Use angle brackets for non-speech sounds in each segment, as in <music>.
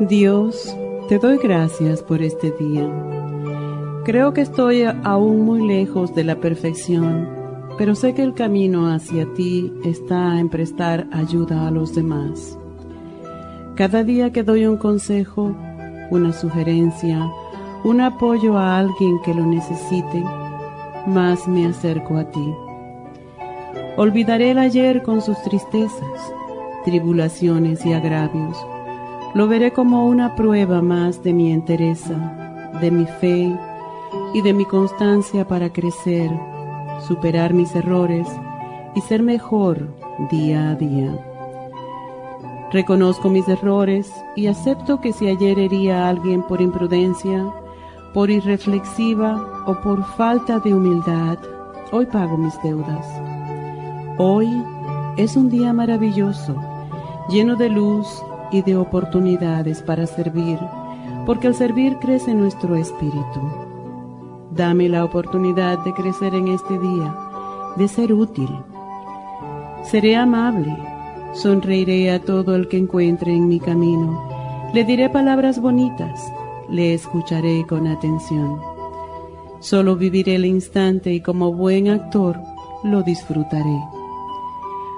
Dios, te doy gracias por este día. Creo que estoy aún muy lejos de la perfección, pero sé que el camino hacia ti está en prestar ayuda a los demás. Cada día que doy un consejo, una sugerencia, un apoyo a alguien que lo necesite, más me acerco a ti. Olvidaré el ayer con sus tristezas, tribulaciones y agravios. Lo veré como una prueba más de mi entereza, de mi fe y de mi constancia para crecer, superar mis errores y ser mejor día a día. Reconozco mis errores y acepto que si ayer hería a alguien por imprudencia, por irreflexiva o por falta de humildad, hoy pago mis deudas. Hoy es un día maravilloso, lleno de luz y de oportunidades para servir, porque al servir crece nuestro espíritu. Dame la oportunidad de crecer en este día, de ser útil. Seré amable Sonreiré a todo el que encuentre en mi camino. Le diré palabras bonitas. Le escucharé con atención. Solo viviré el instante y como buen actor lo disfrutaré.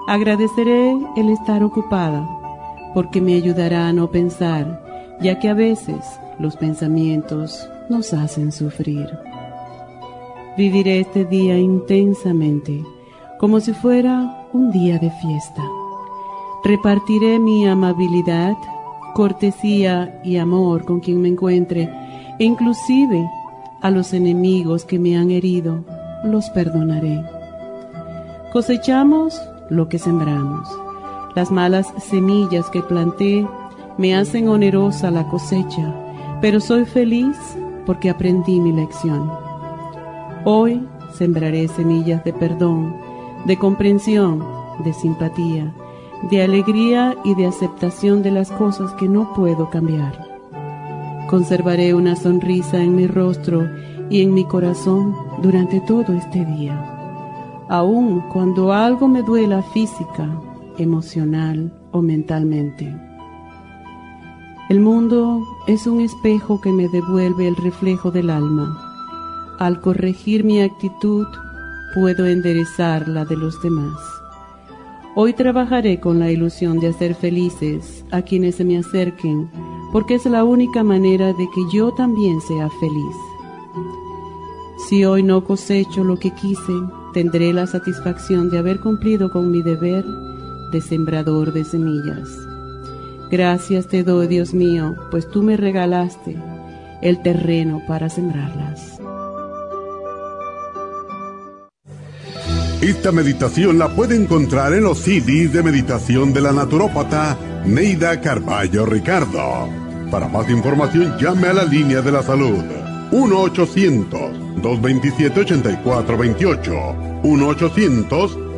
Agradeceré el estar ocupada porque me ayudará a no pensar, ya que a veces los pensamientos nos hacen sufrir. Viviré este día intensamente, como si fuera un día de fiesta. Repartiré mi amabilidad, cortesía y amor con quien me encuentre, e inclusive a los enemigos que me han herido, los perdonaré. Cosechamos lo que sembramos. Las malas semillas que planté me hacen onerosa la cosecha, pero soy feliz porque aprendí mi lección. Hoy sembraré semillas de perdón, de comprensión, de simpatía, de alegría y de aceptación de las cosas que no puedo cambiar. Conservaré una sonrisa en mi rostro y en mi corazón durante todo este día, aun cuando algo me duela física, emocional o mentalmente. El mundo es un espejo que me devuelve el reflejo del alma. Al corregir mi actitud, puedo enderezar la de los demás. Hoy trabajaré con la ilusión de hacer felices a quienes se me acerquen, porque es la única manera de que yo también sea feliz. Si hoy no cosecho lo que quise, tendré la satisfacción de haber cumplido con mi deber de sembrador de semillas. Gracias te doy, Dios mío, pues tú me regalaste el terreno para sembrarlas. Esta meditación la puede encontrar en los CDs de meditación de la naturópata Neida Carballo Ricardo. Para más información llame a la línea de la salud 1-800-227-8428.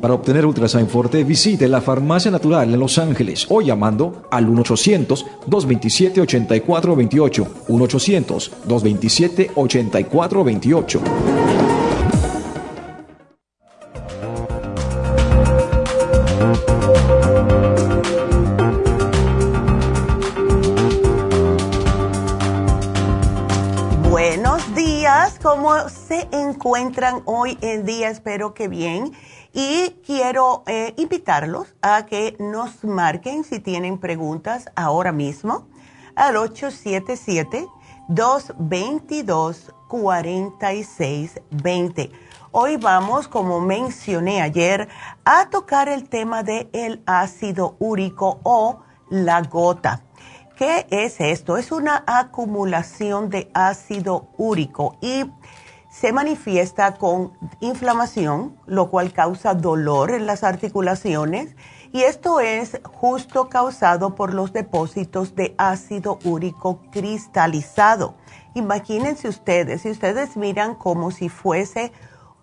Para obtener Ultrasign Forte, visite la Farmacia Natural en Los Ángeles o llamando al 1-800-227-8428. 1-800-227-8428. Buenos días, ¿cómo se encuentran hoy en día? Espero que bien. Y quiero eh, invitarlos a que nos marquen si tienen preguntas ahora mismo al 877-222-4620. Hoy vamos, como mencioné ayer, a tocar el tema del el ácido úrico o la gota. ¿Qué es esto? Es una acumulación de ácido úrico y se manifiesta con inflamación, lo cual causa dolor en las articulaciones y esto es justo causado por los depósitos de ácido úrico cristalizado. Imagínense ustedes, si ustedes miran como si fuese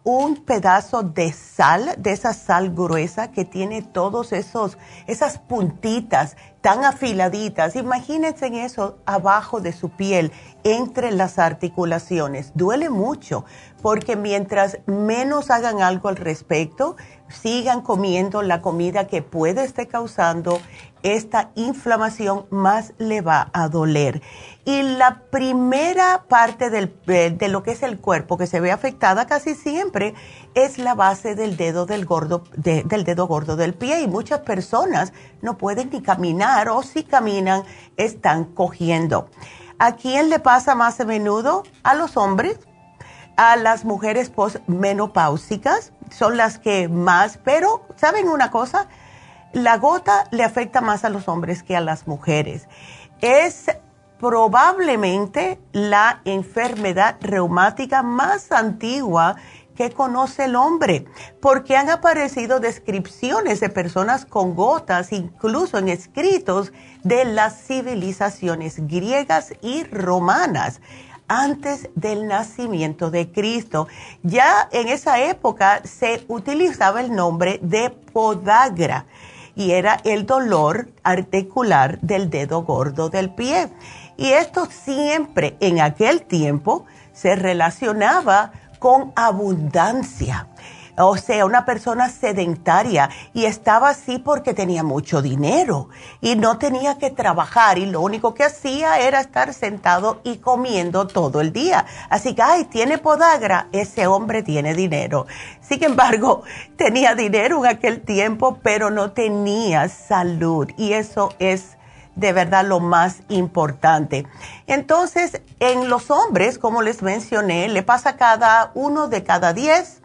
un pedazo de sal, de esa sal gruesa que tiene todos esos, esas puntitas tan afiladitas. Imagínense en eso abajo de su piel, entre las articulaciones. Duele mucho porque mientras menos hagan algo al respecto, sigan comiendo la comida que puede estar causando esta inflamación, más le va a doler. Y la primera parte eh, de lo que es el cuerpo que se ve afectada casi siempre es la base del dedo del, gordo, del dedo gordo del pie. Y muchas personas no pueden ni caminar o si caminan están cogiendo. ¿A quién le pasa más a menudo? A los hombres, a las mujeres postmenopáusicas, son las que más, pero ¿saben una cosa? La gota le afecta más a los hombres que a las mujeres. Es probablemente la enfermedad reumática más antigua que conoce el hombre, porque han aparecido descripciones de personas con gotas, incluso en escritos de las civilizaciones griegas y romanas antes del nacimiento de Cristo. Ya en esa época se utilizaba el nombre de podagra y era el dolor articular del dedo gordo del pie. Y esto siempre en aquel tiempo se relacionaba con abundancia. O sea, una persona sedentaria y estaba así porque tenía mucho dinero y no tenía que trabajar y lo único que hacía era estar sentado y comiendo todo el día. Así que, ay, tiene podagra, ese hombre tiene dinero. Sin embargo, tenía dinero en aquel tiempo, pero no tenía salud y eso es de verdad lo más importante. Entonces, en los hombres, como les mencioné, le pasa cada uno de cada diez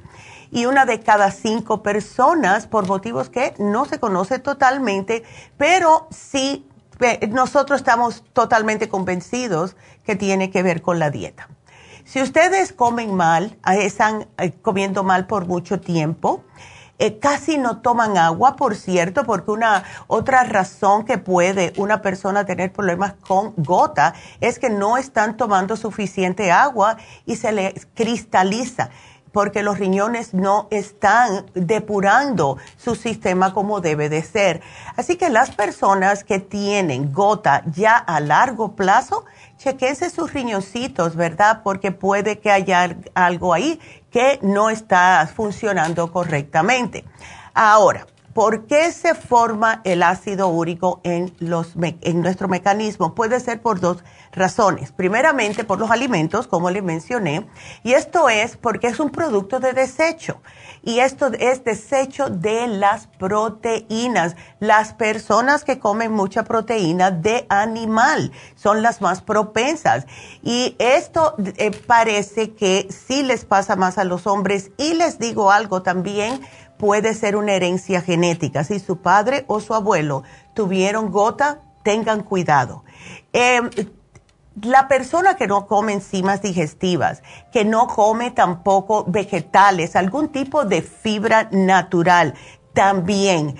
y una de cada cinco personas por motivos que no se conoce totalmente, pero sí nosotros estamos totalmente convencidos que tiene que ver con la dieta. Si ustedes comen mal, están eh, comiendo mal por mucho tiempo, eh, casi no toman agua, por cierto, porque una otra razón que puede una persona tener problemas con gota es que no están tomando suficiente agua y se le cristaliza porque los riñones no están depurando su sistema como debe de ser. Así que las personas que tienen gota ya a largo plazo, chequense sus riñoncitos, ¿verdad? Porque puede que haya algo ahí que no está funcionando correctamente. Ahora, ¿por qué se forma el ácido úrico en, los, en nuestro mecanismo? Puede ser por dos razones. Primeramente, por los alimentos, como les mencioné, y esto es porque es un producto de desecho. Y esto es desecho de las proteínas. Las personas que comen mucha proteína de animal son las más propensas. Y esto eh, parece que sí les pasa más a los hombres. Y les digo algo también, puede ser una herencia genética. Si su padre o su abuelo tuvieron gota, tengan cuidado. Eh, la persona que no come enzimas digestivas, que no come tampoco vegetales, algún tipo de fibra natural, también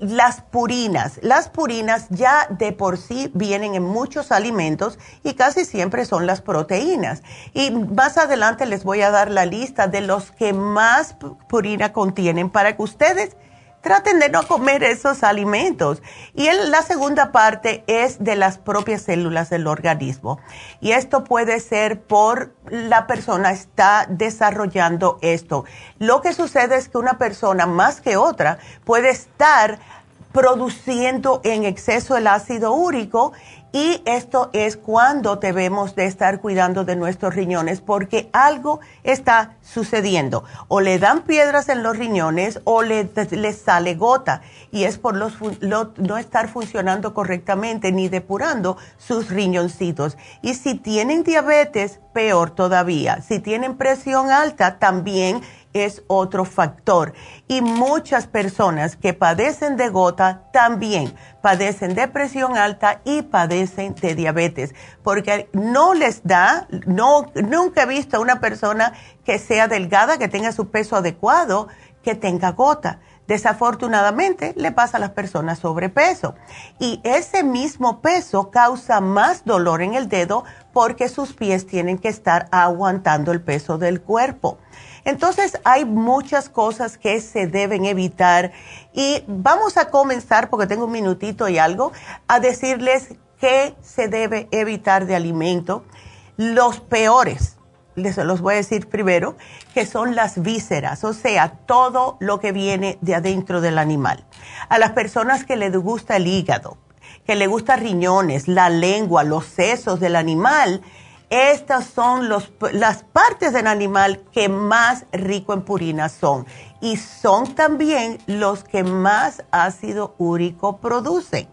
las purinas. Las purinas ya de por sí vienen en muchos alimentos y casi siempre son las proteínas. Y más adelante les voy a dar la lista de los que más purina contienen para que ustedes traten de no comer esos alimentos. Y la segunda parte es de las propias células del organismo. Y esto puede ser por la persona está desarrollando esto. Lo que sucede es que una persona más que otra puede estar produciendo en exceso el ácido úrico Y esto es cuando debemos de estar cuidando de nuestros riñones porque algo está sucediendo. O le dan piedras en los riñones o le, sale gota. Y es por los, no estar funcionando correctamente ni depurando sus riñoncitos. Y si tienen diabetes, peor todavía. Si tienen presión alta, también es otro factor. Y muchas personas que padecen de gota también padecen de presión alta y padecen de diabetes, porque no les da, no, nunca he visto a una persona que sea delgada, que tenga su peso adecuado, que tenga gota. Desafortunadamente le pasa a las personas sobrepeso y ese mismo peso causa más dolor en el dedo porque sus pies tienen que estar aguantando el peso del cuerpo. Entonces hay muchas cosas que se deben evitar y vamos a comenzar, porque tengo un minutito y algo, a decirles qué se debe evitar de alimento. Los peores, les los voy a decir primero, que son las vísceras, o sea, todo lo que viene de adentro del animal. A las personas que les gusta el hígado, que le gusta riñones, la lengua, los sesos del animal, estas son las partes del animal que más rico en purina son y son también los que más ácido úrico producen.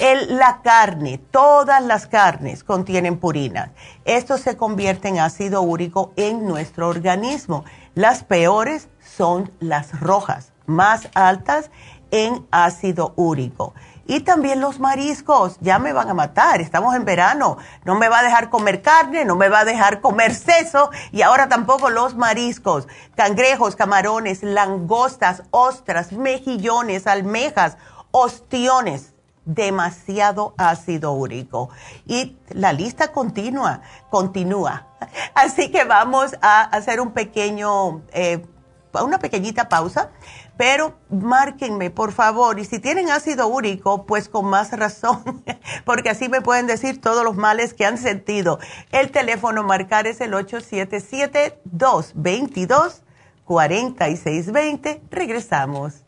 la carne, todas las carnes contienen purina. Esto se convierte en ácido úrico en nuestro organismo. Las peores son las rojas, más altas en ácido úrico. Y también los mariscos, ya me van a matar, estamos en verano, no me va a dejar comer carne, no me va a dejar comer seso y ahora tampoco los mariscos, cangrejos, camarones, langostas, ostras, mejillones, almejas, ostiones, demasiado ácido úrico. Y la lista continúa, continúa. <laughs> Así que vamos a hacer un pequeño, eh, una pequeñita pausa pero márquenme, por favor, y si tienen ácido úrico, pues con más razón, <laughs> porque así me pueden decir todos los males que han sentido. El teléfono marcar es el 877-222-4620. Regresamos.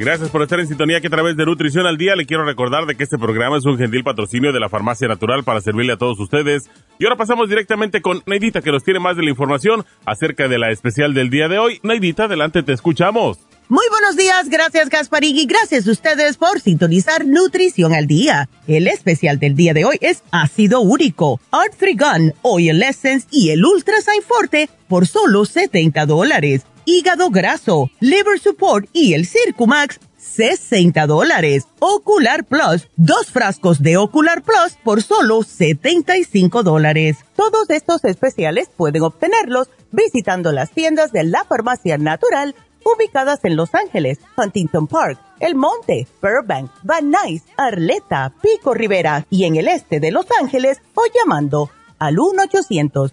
Gracias por estar en sintonía que a través de Nutrición al Día le quiero recordar de que este programa es un gentil patrocinio de la Farmacia Natural para servirle a todos ustedes. Y ahora pasamos directamente con Neidita que nos tiene más de la información acerca de la especial del día de hoy. Neidita, adelante, te escuchamos. Muy buenos días, gracias Gasparín y gracias a ustedes por sintonizar Nutrición al Día. El especial del día de hoy es ácido úrico, Art Gun, Oil Essence y el Ultra Forte por solo 70 dólares hígado graso, liver support y el Circumax, 60 dólares. Ocular Plus, dos frascos de Ocular Plus por solo 75 dólares. Todos estos especiales pueden obtenerlos visitando las tiendas de la farmacia natural ubicadas en Los Ángeles, Huntington Park, El Monte, Burbank, Van Nuys, Arleta, Pico Rivera y en el este de Los Ángeles o llamando al 1 800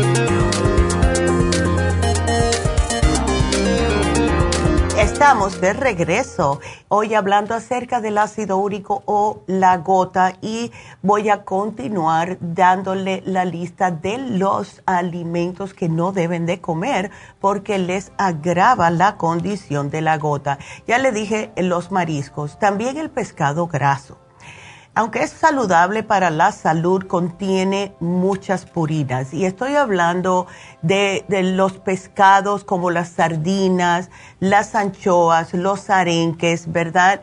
Estamos de regreso, hoy hablando acerca del ácido úrico o la gota y voy a continuar dándole la lista de los alimentos que no deben de comer porque les agrava la condición de la gota. Ya le dije los mariscos, también el pescado graso aunque es saludable para la salud, contiene muchas purinas. Y estoy hablando de, los pescados como las sardinas, las anchoas, los arenques, ¿verdad?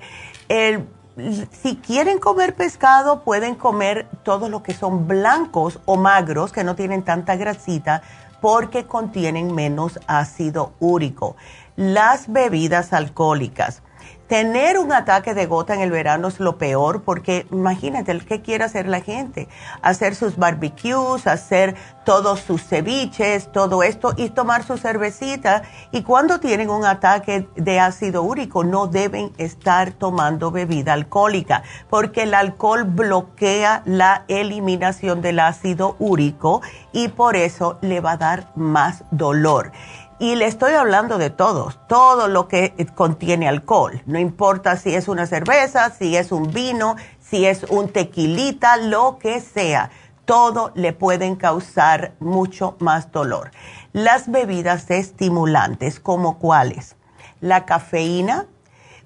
si quieren comer pescado, pueden comer todo lo que son blancos o magros, que no tienen tanta grasita, porque contienen menos ácido úrico. Las bebidas alcohólicas Tener un ataque de gota en el verano es lo peor porque imagínate, ¿qué quiere hacer la gente? Hacer sus barbecues, hacer todos sus ceviches, todo esto y tomar su cervecita. Y cuando tienen un ataque de ácido úrico no deben estar tomando bebida alcohólica porque el alcohol bloquea la eliminación del ácido úrico y por eso le va a dar más dolor. Y le estoy hablando de todos, todo lo que contiene alcohol. No importa si es una cerveza, si es un vino, si es un tequilita, lo que sea. Todo le pueden causar mucho más dolor. Las bebidas estimulantes, como cuáles? La cafeína,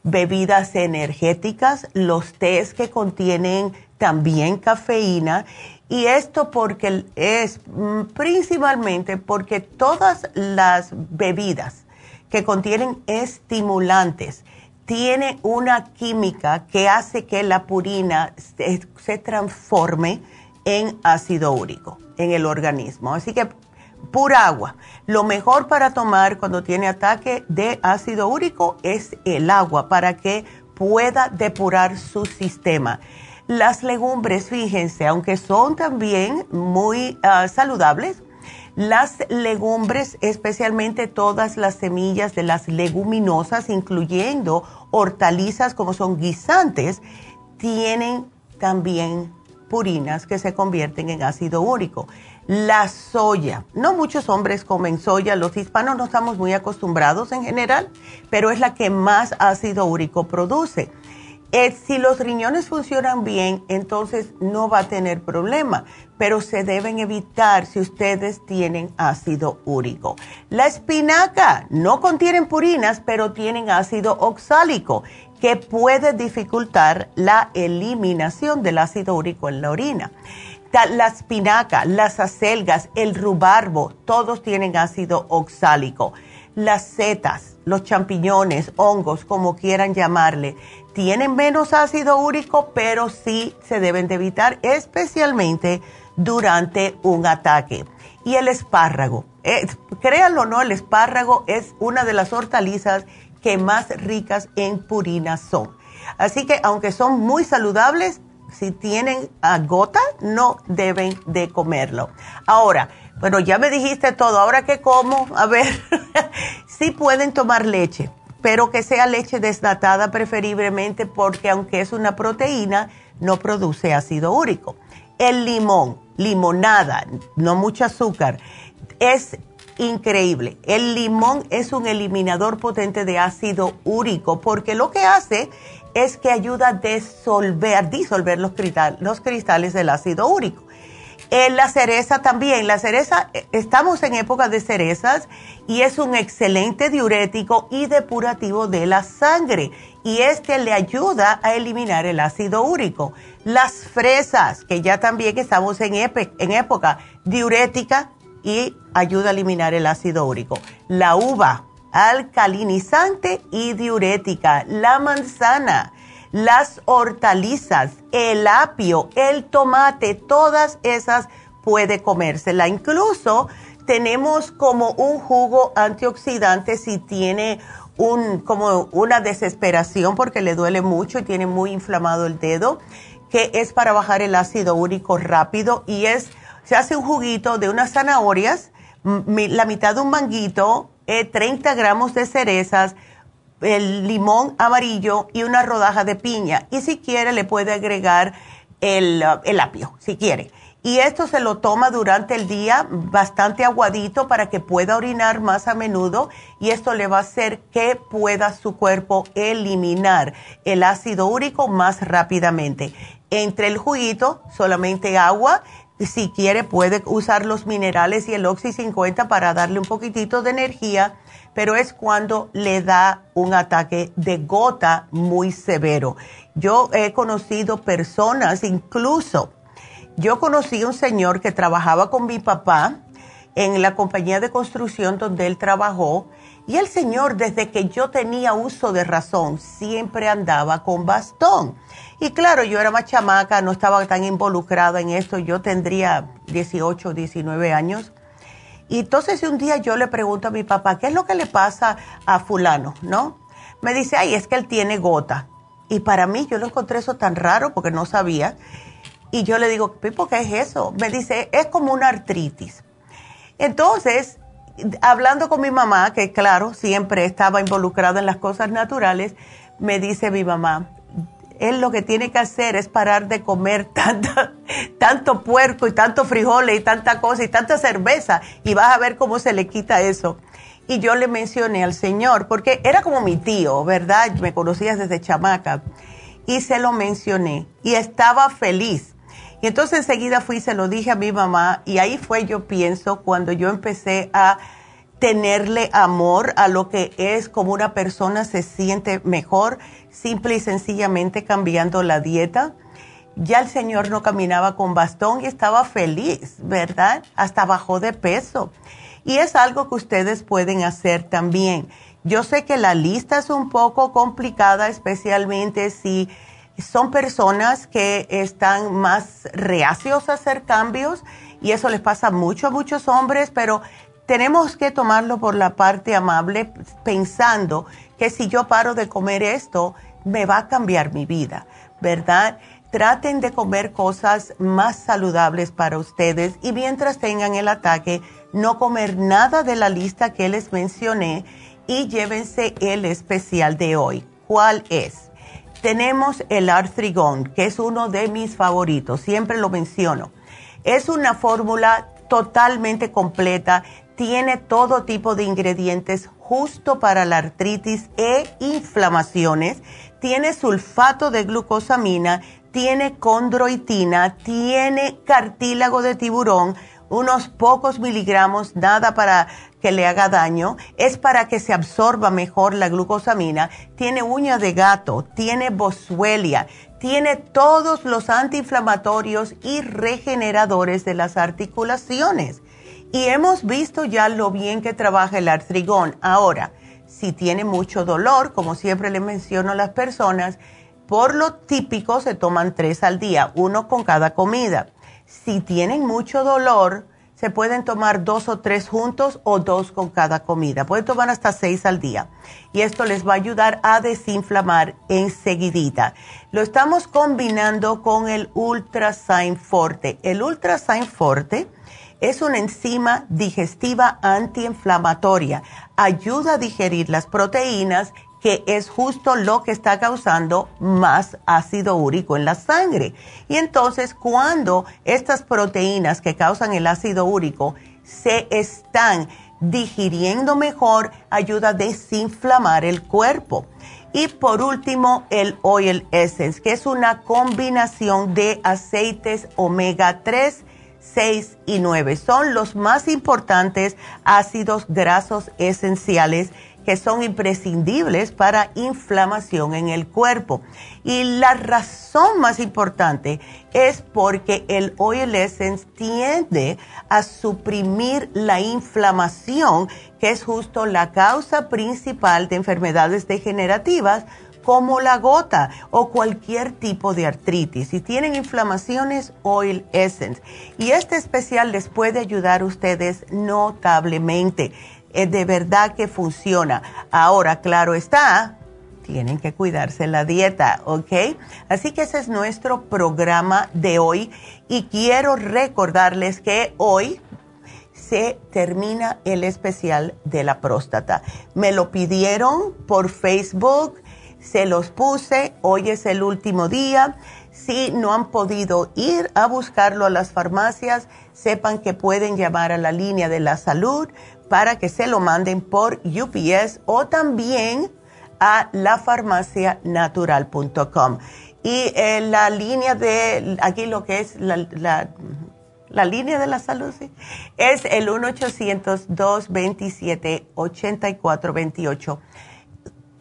bebidas energéticas, los tés que contienen también cafeína y esto porque es mm, principalmente porque todas las bebidas que contienen estimulantes tienen una química que hace que la purina se, transforme en ácido úrico en el organismo. Así que pura agua. Lo mejor para tomar cuando tiene ataque de ácido úrico es el agua para que pueda depurar su sistema. Las legumbres, fíjense, aunque son también muy ah, saludables, las legumbres, especialmente todas las semillas de las leguminosas, incluyendo hortalizas como son guisantes, tienen también purinas que se convierten en ácido úrico. La soya, no muchos hombres comen soya, los hispanos no estamos muy acostumbrados en general, pero es la que más ácido úrico produce si los riñones funcionan bien, entonces no va a tener problema, pero se deben evitar si ustedes tienen ácido úrico. La espinaca no contienen purinas, pero tienen ácido oxálico que puede dificultar la eliminación del ácido úrico en la orina. La espinaca, las acelgas, el rubarbo, todos tienen ácido oxálico. Las setas, los champiñones, hongos, como quieran llamarle, tienen menos ácido úrico, pero sí se deben de evitar, especialmente durante un ataque. Y el espárrago, eh, créanlo o no, el espárrago es una de las hortalizas que más ricas en purinas son. Así que aunque son muy saludables, si tienen gota, no deben de comerlo. Ahora, bueno, ya me dijiste todo, ahora que como, a ver, <laughs> sí pueden tomar leche pero que sea leche desnatada preferiblemente porque aunque es una proteína, no produce ácido úrico. El limón, limonada, no mucho azúcar, es increíble. El limón es un eliminador potente de ácido úrico porque lo que hace es que ayuda a disolver, disolver los, los cristales del ácido úrico. La cereza también, la cereza, eh, estamos en época de cerezas y es un excelente diurético y depurativo de la sangre y este le ayuda a eliminar el ácido úrico. Las fresas, que ya también estamos en, en época diurética y ayuda a eliminar el ácido úrico. La uva, alcalinizante y diurética. La manzana las hortalizas, el apio, el tomate, todas esas puede comérsela. Incluso tenemos como un jugo antioxidante si tiene un, como una desesperación porque le duele mucho y tiene muy inflamado el dedo, que es para bajar el ácido úrico rápido y es, se hace un juguito de unas zanahorias, la mitad de un manguito, 30 eh, gramos de cerezas, el limón amarillo y una rodaja de piña. Y si quiere le puede agregar el, uh, el apio, si quiere. Y esto se lo toma durante el día bastante aguadito para que pueda orinar más a menudo y esto le va a hacer que pueda su cuerpo eliminar el ácido úrico más rápidamente. Entre el juguito, solamente agua. Si quiere puede usar los minerales y el Oxy 50 para darle un poquitito de energía, pero es cuando le da un ataque de gota muy severo. Yo he conocido personas, incluso yo conocí a un señor que trabajaba con mi papá en la compañía de construcción donde él trabajó y el señor desde que yo tenía uso de razón siempre andaba con bastón. Y claro, yo era más chamaca, no estaba tan involucrada en esto, yo tendría 18, 19 años. Y entonces un día yo le pregunto a mi papá, ¿qué es lo que le pasa a fulano? ¿No? Me dice, ay, es que él tiene gota. Y para mí yo lo encontré eso tan raro porque no sabía. Y yo le digo, Pipo, ¿qué es eso? Me dice, es como una artritis. Entonces, hablando con mi mamá, que claro, siempre estaba involucrada en las cosas naturales, me dice mi mamá, él lo que tiene que hacer es parar de comer <laughs> tanta, tanto puerco y tanto frijoles y tanta cosa y tanta cerveza y vas a ver cómo se le quita eso. Y yo le mencioné al Señor, porque era como mi tío, ¿verdad? Me conocías desde chamaca. Y se lo mencioné y estaba feliz y entonces enseguida fui y se lo dije a mi mamá y ahí fue, yo pienso, cuando yo empecé a tenerle amor a lo que es como una persona se siente mejor, simple y sencillamente cambiando la dieta. Ya el señor no caminaba con bastón y estaba feliz, ¿verdad? Hasta bajó de peso. Y es algo que ustedes pueden hacer también. Yo sé que la lista es un poco complicada, especialmente si son personas que están más reacios a hacer cambios y eso les pasa mucho a muchos hombres, pero tenemos que tomarlo por la parte amable pensando que si yo paro de comer esto, me va a cambiar mi vida, ¿verdad? Traten de comer cosas más saludables para ustedes y mientras tengan el ataque, no comer nada de la lista que les mencioné y llévense el especial de hoy. ¿Cuál es? tenemos el artrigón, que es uno de mis favoritos, siempre lo menciono. Es una fórmula totalmente completa, tiene todo tipo de ingredientes justo para la artritis e inflamaciones, tiene sulfato de glucosamina, tiene condroitina, tiene cartílago de tiburón, unos pocos miligramos, nada para que le haga daño, es para que se absorba mejor la glucosamina, tiene uña de gato, tiene boswellia, tiene todos los antiinflamatorios y regeneradores de las articulaciones. Y hemos visto ya lo bien que trabaja el artrigón. Ahora, si tiene mucho dolor, como siempre le menciono a las personas, por lo típico se toman tres al día, uno con cada comida si tienen mucho dolor, se pueden tomar dos o tres juntos o dos con cada comida. Pueden tomar hasta seis al día. Y esto les va a ayudar a desinflamar enseguidita. Lo estamos combinando con el Ultrasign Forte. El Ultrasign Forte es una enzima digestiva antiinflamatoria. Ayuda a digerir las proteínas que es justo lo que está causando más ácido úrico en la sangre. Y entonces cuando estas proteínas que causan el ácido úrico se están digiriendo mejor, ayuda a desinflamar el cuerpo. Y por último, el Oil Essence, que es una combinación de aceites omega 3, 6 y 9. Son los más importantes ácidos grasos esenciales que son imprescindibles para inflamación en el cuerpo. Y la razón más importante es porque el Oil Essence tiende a suprimir la inflamación, que es justo la causa principal de enfermedades degenerativas como la gota o cualquier tipo de artritis. Si tienen inflamaciones, Oil Essence. Y este especial les puede ayudar a ustedes notablemente de verdad que funciona. Ahora, claro está, tienen que cuidarse la dieta, ¿ok? Así que ese es nuestro programa de hoy y quiero recordarles que hoy se termina el especial de la próstata. Me lo pidieron por Facebook, se los puse, hoy es el último día. Si no han podido ir a buscarlo a las farmacias, sepan que pueden llamar a la línea de la salud para que se lo manden por UPS o también a lafarmacianatural.com. Y eh, la línea de, aquí lo que es la, la, línea de la salud, ¿sí? es el 1-800-227-8428.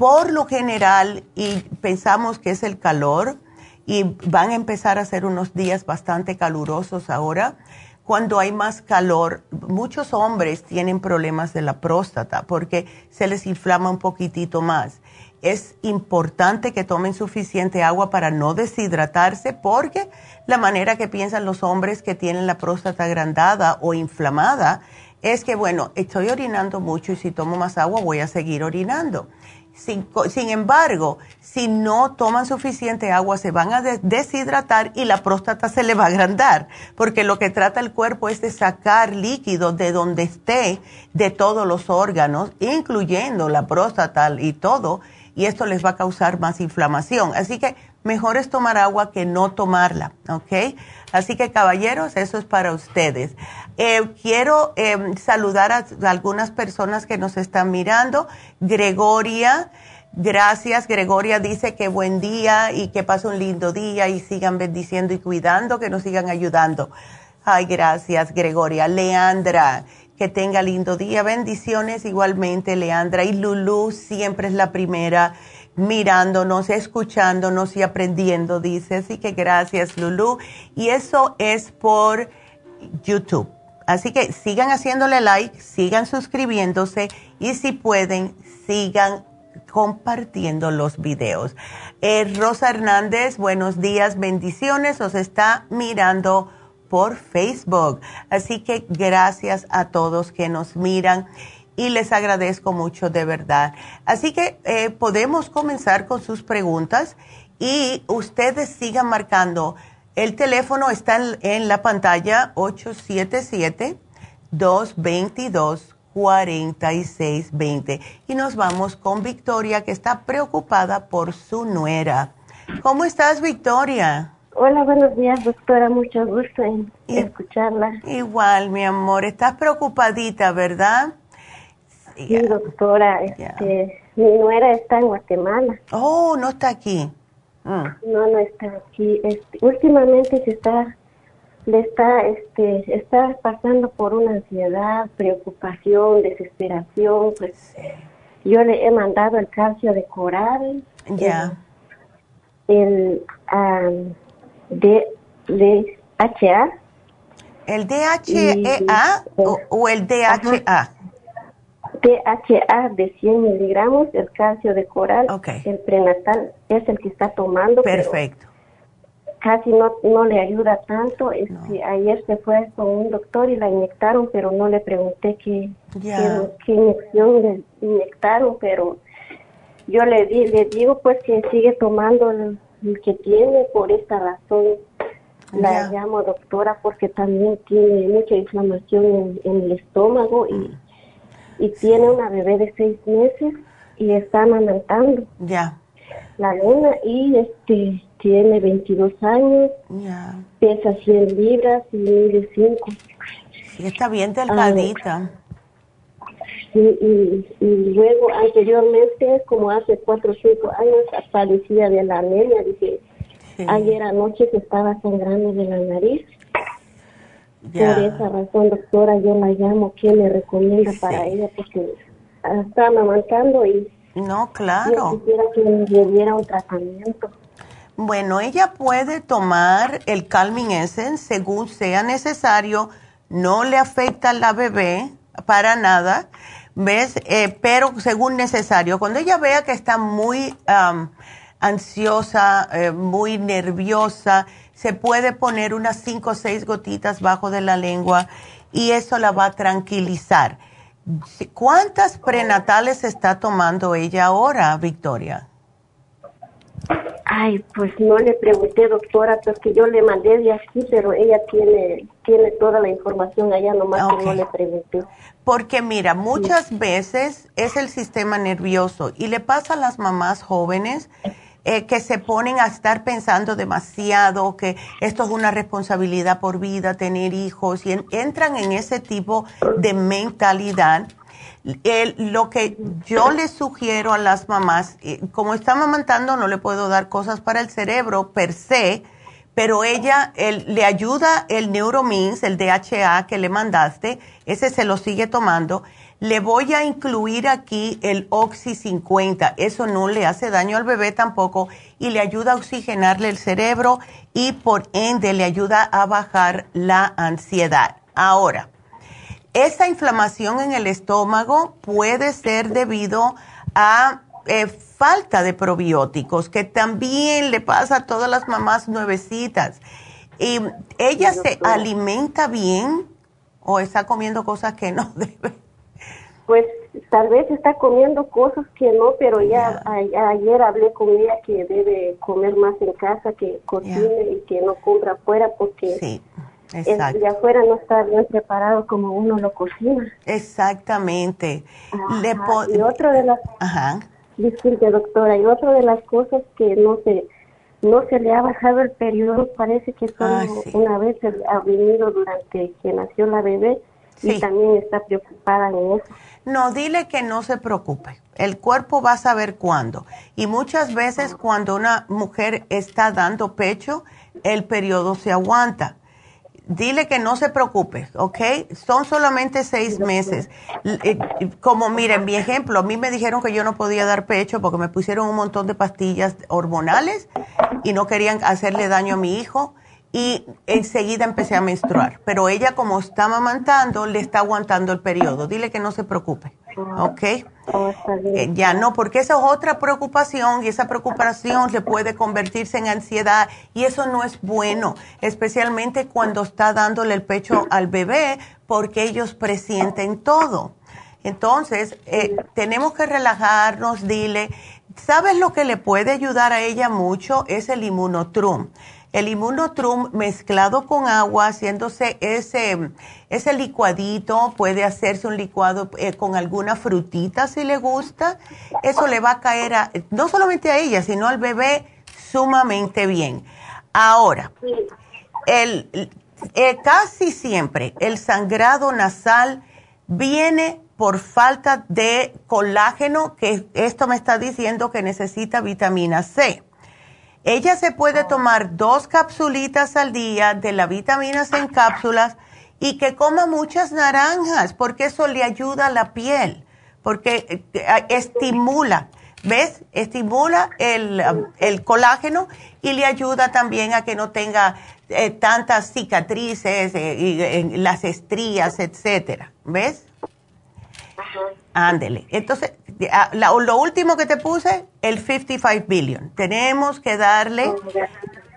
Por lo general, y pensamos que es el calor, y van a empezar a ser unos días bastante calurosos ahora, cuando hay más calor, muchos hombres tienen problemas de la próstata porque se les inflama un poquitito más es importante que tomen suficiente agua para no deshidratarse porque la manera que piensan los hombres que tienen la próstata agrandada o inflamada es que, bueno, estoy orinando mucho y si tomo más agua voy a seguir orinando. Sin, embargo, si no toman suficiente agua, se van a deshidratar y la próstata se le va a agrandar, porque lo que trata el cuerpo es de sacar líquido de donde esté, de todos los órganos, incluyendo la próstata y todo, y esto les va a causar más inflamación. Así que mejor es tomar agua que no tomarla, ¿ok? Así que caballeros, eso es para ustedes. Eh, quiero em, saludar a, algunas personas que nos están mirando. Gregoria, gracias. Gregoria dice que buen día y que pase un lindo día y sigan bendiciendo y cuidando, que nos sigan ayudando. Ay, gracias, Gregoria. Leandra, que tenga lindo día. Bendiciones igualmente, Leandra. Y Lulu siempre es la primera mirándonos, escuchándonos y aprendiendo, dice. Así que gracias, Lulu. Y eso es por YouTube. Así que sigan haciéndole like, sigan suscribiéndose y si pueden, sigan compartiendo los videos. Eh, Rosa Hernández, buenos días, bendiciones. Os está mirando por Facebook. Así que gracias a todos que nos miran y les agradezco mucho de verdad. Así que eh, podemos comenzar con sus preguntas y ustedes sigan marcando. El teléfono está en, la pantalla 877-222-4620. Y nos vamos con Victoria que está preocupada por su nuera. ¿Cómo estás, Victoria? Hola, buenos días, doctora. Mucho gusto en escucharla. Igual, mi amor. Estás preocupadita, ¿verdad? Sí, doctora. Este, mi nuera está en Guatemala. Oh, no está aquí. Ah. No, no está aquí. Este, últimamente se está, le está, este, está pasando por una ansiedad, preocupación, desesperación. Pues yo le he mandado el calcio de coral. Ya. El, el DHA. ¿El DHEA o, el DHA? DHA de 100 miligramos, el calcio de coral, el prenatal es el que está tomando. Perfecto. casi no, no le ayuda tanto. Este, Ayer se fue con un doctor y la inyectaron, pero no le pregunté qué, qué, inyección le inyectaron, pero yo le, di, le digo pues que sigue tomando el que tiene por esta razón la llamo doctora porque también tiene mucha inflamación en, el estómago y, y tiene una bebé de seis meses y está amamantando. Ya. La luna y este tiene 22 años, ya. pesa 100 libras y mide 5. Sí, está bien delgadita. sí, y, y, luego anteriormente, como hace 4 o 5 años, padecía de la anemia. Dije, Ayer anoche se estaba sangrando de la nariz. Por esa razón, doctora, yo la llamo. ¿Quién me recomienda para ella? Porque está amamantando y... No, claro. quisiera que le diera un tratamiento. Bueno, ella puede tomar el Calming Essence según sea necesario. No le afecta a la bebé para nada. ¿Ves? Eh, pero según necesario. Cuando ella vea que está muy ansiosa, eh, muy nerviosa, se puede poner unas cinco o seis gotitas bajo de la lengua y eso la va a tranquilizar. ¿Cuántas prenatales está tomando ella ahora, Victoria? Ay, pues no le pregunté, doctora, porque yo le mandé de aquí, pero ella tiene, tiene toda la información allá, nomás que no le pregunté. Porque mira, muchas veces es el sistema nervioso y le pasa a las mamás jóvenes eh, que se ponen a estar pensando demasiado, que esto es una responsabilidad por vida, tener hijos, y entran en ese tipo de mentalidad. lo que yo les sugiero a las mamás, eh, como está amamantando, no le puedo dar cosas para el cerebro per se, pero ella le ayuda el Neuromins, el DHA que le mandaste, ese se lo sigue tomando le voy a incluir aquí el Oxy 50. Eso no le hace daño al bebé tampoco y le ayuda a oxigenarle el cerebro y por ende le ayuda a bajar la ansiedad. Ahora, esa inflamación en el estómago puede ser debido a eh, falta de probióticos, que también le pasa a todas las mamás nuevecitas. Y ella se alimenta bien o está comiendo cosas que no <laughs> debe pues tal vez está comiendo cosas que no, pero ya ayer hablé con ella que debe comer más en casa, que cocine y que no compra afuera porque sí, de afuera no está bien preparado como uno lo cocina. Exactamente. y otro de las Ajá. disculpe doctora, y otra de las cosas que no se no se le ha bajado el periodo, parece que solo una vez ha venido durante que nació la bebé y también está preocupada en eso. No, dile que no se preocupe. El cuerpo va a saber cuándo. Y muchas veces cuando una mujer está dando pecho, el periodo se aguanta. Dile que no se preocupe, ¿ok? Son solamente seis meses. Eh, como miren, mi ejemplo, a mí me dijeron que yo no podía dar pecho porque me pusieron un montón de pastillas hormonales y no querían hacerle daño a mi hijo y enseguida empecé a menstruar. Pero ella como está amamantando, le está aguantando el periodo. Dile que no se preocupe, ¿ok? Eh, ya no, porque esa es otra preocupación y esa preocupación le puede convertirse en ansiedad y eso no es bueno, especialmente cuando está dándole el pecho al bebé porque ellos presienten todo. Entonces, eh, tenemos que relajarnos, dile, ¿sabes lo que le puede ayudar a ella mucho? Es el inmunotrum el inmunotrum mezclado con agua, haciéndose ese, ese licuadito, puede hacerse un licuado eh, con alguna frutita si le gusta. Eso le va a caer a, no solamente a ella, sino al bebé sumamente bien. Ahora, el, eh, casi siempre el sangrado nasal viene por falta de colágeno, que esto me está diciendo que necesita vitamina C. Ella se puede tomar dos capsulitas al día de la vitamina C en cápsulas y que coma muchas naranjas porque eso le ayuda a la piel, porque eh, estimula, ¿ves? Estimula el, colágeno y le ayuda también a que no tenga eh, tantas cicatrices, eh, y, las estrías, etcétera, ¿ves? Ándele. Entonces, ah, lo último que te puse, el 55 billion. Tenemos que darle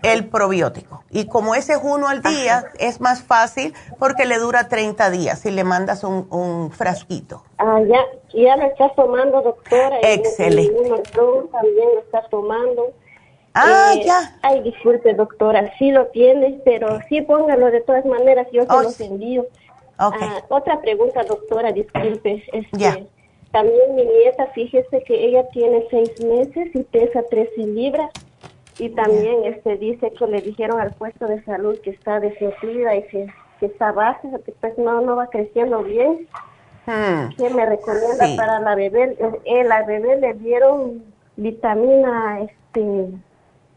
el probiótico. Y como ese es uno al día, es más fácil porque le dura 30 días si le mandas un, frasquito. Ah, ya, ya lo está tomando, doctora. Excelente. también lo está tomando. Ah, eh, ya. Ay, disculpe, doctora, sí lo tienes, pero sí póngalo de todas maneras, yo se oh, los envío. Okay. Ah, otra pregunta, doctora, disculpe. Este, También mi nieta, fíjese que ella tiene seis meses y pesa 13 libras. Y también este dice que le dijeron al puesto de salud que está desinflada y que, está baja, que pues no, no va creciendo bien. Hmm. ¿Qué me recomienda para la bebé? Eh, la bebé le dieron vitamina este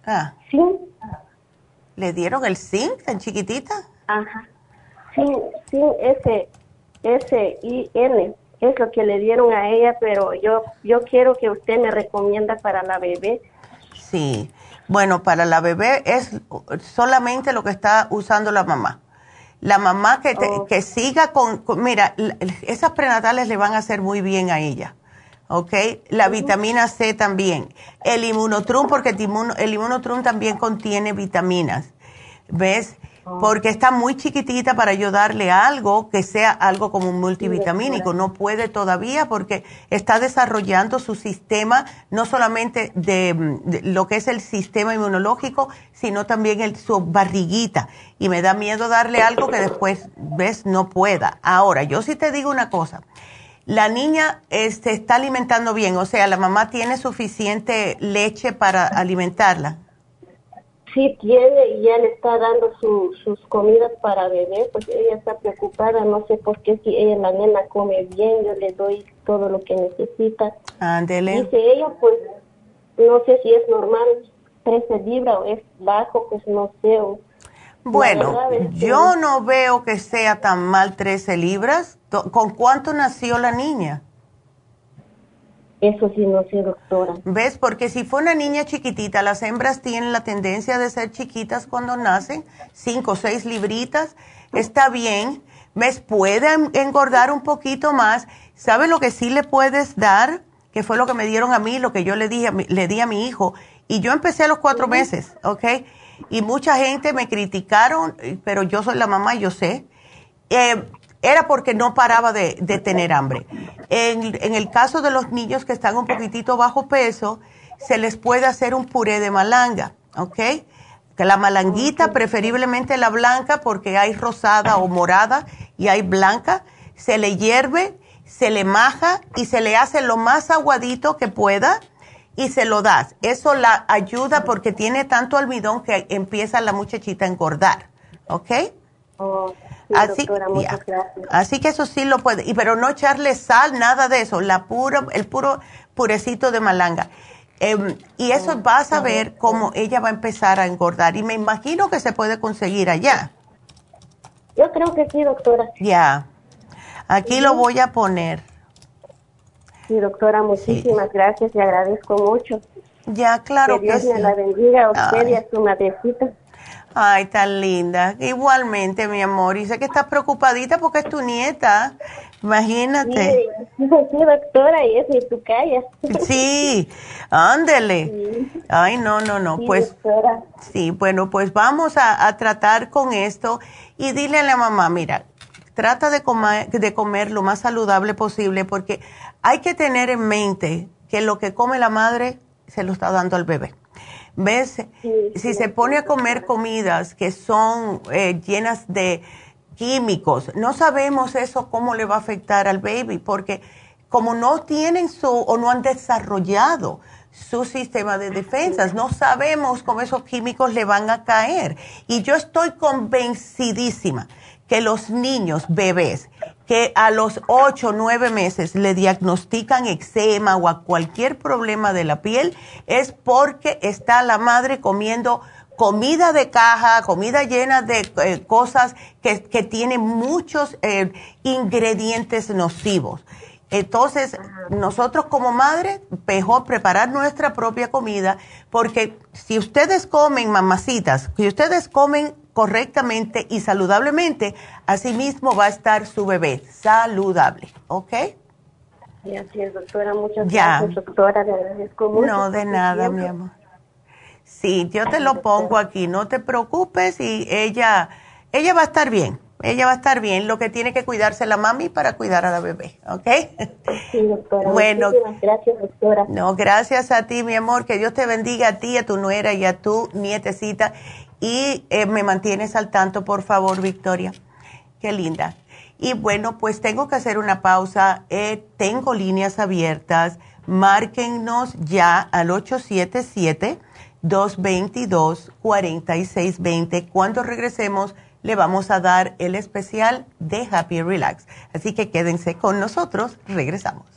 ah. zinc. ¿Le dieron el zinc tan chiquitita? Ajá sin, sin ese S-I-N. Es lo que le dieron a ella, pero yo, yo quiero que usted me recomienda para la bebé. Sí, bueno, para la bebé es solamente lo que está usando la mamá. La mamá que, que siga con, mira, esas prenatales le van a hacer muy bien a ella. ¿ok? La vitamina C también. El inmunotrum, porque el, el inmunotrum también contiene vitaminas. ¿Ves? Porque está muy chiquitita para yo darle algo que sea algo como un multivitamínico. No puede todavía porque está desarrollando su sistema, no solamente de, lo que es el sistema inmunológico, sino también el, su barriguita. Y me da miedo darle algo que después, ves, no pueda. Ahora, yo sí te digo una cosa. la niña se este, está alimentando bien, o sea, la mamá tiene suficiente leche para alimentarla. Sí, tiene y ya le está dando sus comidas para beber, pues ella está preocupada, no sé por qué si ella, la nena, come bien, yo le doy todo lo que necesita. Ándele. Dice ella, pues, no sé si es normal, 13 libras o es bajo, pues no sé. bueno, yo no veo que sea tan mal 13 libras. ¿Con cuánto nació la niña? Eso sí, no sé, doctora. ¿Ves? Porque si fue una niña chiquitita, las hembras tienen la tendencia de ser chiquitas cuando nacen, 5 o 6 libritas, está bien. ¿Ves? Puede engordar un poquito más. ¿Sabe lo que sí le puedes dar? Que fue lo que me dieron a mí, lo que yo le, dije, le di a mi hijo. Y yo empecé a los cuatro meses, ¿ok? Y mucha gente me criticaron, pero yo soy la mamá, yo sé. Eh, era porque no paraba de, tener hambre. En, el caso de los niños que están un poquitito bajo peso, se les puede hacer un puré de malanga, ¿ok? Que la malanguita, preferiblemente la blanca, porque hay rosada o morada y hay blanca, se le hierve, se le maja y se le hace lo más aguadito que pueda y se lo das. Eso la ayuda porque tiene tanto almidón que empieza la muchachita a engordar, ¿ok? Oh así, así que eso sí lo puede, y pero no echarle sal, nada de eso, la pura, el puro purecito de malanga. Em, y eso oh, vas a ver cómo ella va a empezar a engordar. Y me imagino que se puede conseguir allá. Yo creo que sí, doctora. Ya. Aquí lo voy a poner. Sí, doctora, muchísimas gracias y agradezco mucho. Ya, claro que, Dios me la bendiga a usted y a su madrecita. Ay, tan linda. Igualmente, mi amor. Y sé que estás preocupadita porque es tu nieta. Imagínate. Sí, doctora, y es mi tu Sí, ándele. Ay, no, no, no. pues, sí, bueno, pues vamos a, tratar con esto y dile a la mamá, mira, trata de comer, de comer lo más saludable posible porque hay que tener en mente que lo que come la madre se lo está dando al bebé. ¿Ves? si se pone a comer comidas que son eh, llenas de químicos, no sabemos eso cómo le va a afectar al baby, porque como no tienen su o no han desarrollado su sistema de defensas, no sabemos cómo esos químicos le van a caer. Y yo estoy convencidísima que los niños, bebés, que a los 8 o 9 meses le diagnostican eczema o a cualquier problema de la piel, es porque está la madre comiendo comida de caja, comida llena de eh, cosas que, que tienen muchos eh, ingredientes nocivos. Entonces, nosotros como madre, mejor preparar nuestra propia comida, porque si ustedes comen, mamacitas, si ustedes comen correctamente y saludablemente, así mismo va a estar su bebé saludable, ¿ok? Sí, así es, doctora. Muchas gracias, doctora. Le agradezco mucho. No, de nada, mi amor. Sí, yo te lo pongo aquí, no te preocupes y ella, ella va a estar bien. Ella va a estar bien. Lo que tiene que cuidarse la mami para cuidar a la bebé, ¿ok? Sí, doctora. Bueno, gracias, doctora. No, gracias a ti, mi amor. Que Dios te bendiga a ti, a tu nuera y a tu nietecita y eh, me mantienes al tanto, por favor, Victoria. Qué linda. Y bueno, pues tengo que hacer una pausa. Eh, tengo líneas abiertas. Márquennos ya al 877-222-4620. Cuando regresemos, le vamos a dar el especial de Happy Relax. Así que quédense con nosotros. Regresamos.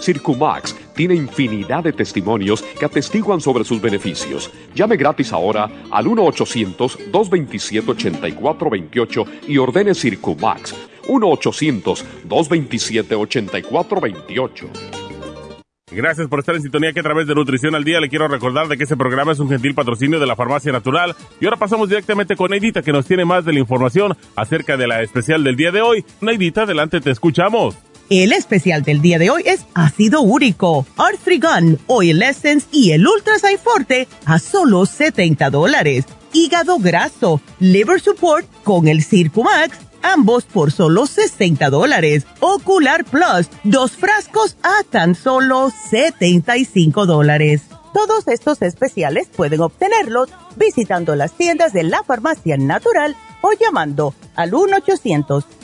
Circumax tiene infinidad de testimonios que atestiguan sobre sus beneficios. Llame gratis ahora al 1-800-227-8428 y ordene Circumax. 1-800-227-8428. Gracias por estar en sintonía que a través de Nutrición al Día le quiero recordar de que este programa es un gentil patrocinio de la Farmacia Natural. Y ahora pasamos directamente con Neidita que nos tiene más de la información acerca de la especial del día de hoy. Neidita, adelante, te escuchamos. El especial del día de hoy es ácido úrico, Arthrigan, Oil Essence y el Ultra Forte a solo 70 dólares. Hígado graso, Liver Support con el Circumax ambos por solo 60 dólares. Ocular Plus, dos frascos a tan solo 75 dólares. Todos estos especiales pueden obtenerlos visitando las tiendas de la farmacia natural o llamando al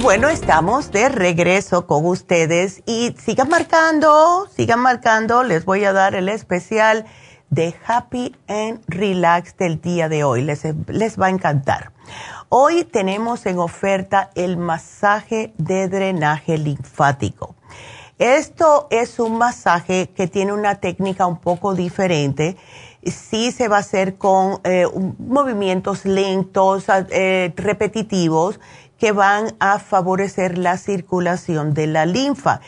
Bueno, estamos de regreso con ustedes y sigan marcando, sigan marcando, les voy a dar el especial de Happy and Relax del día de hoy, les, les va a encantar. Hoy tenemos en oferta el masaje de drenaje linfático. Esto es un masaje que tiene una técnica un poco diferente. Sí se va a hacer con eh, movimientos lentos, eh, repetitivos, que van a favorecer la circulación de la linfa.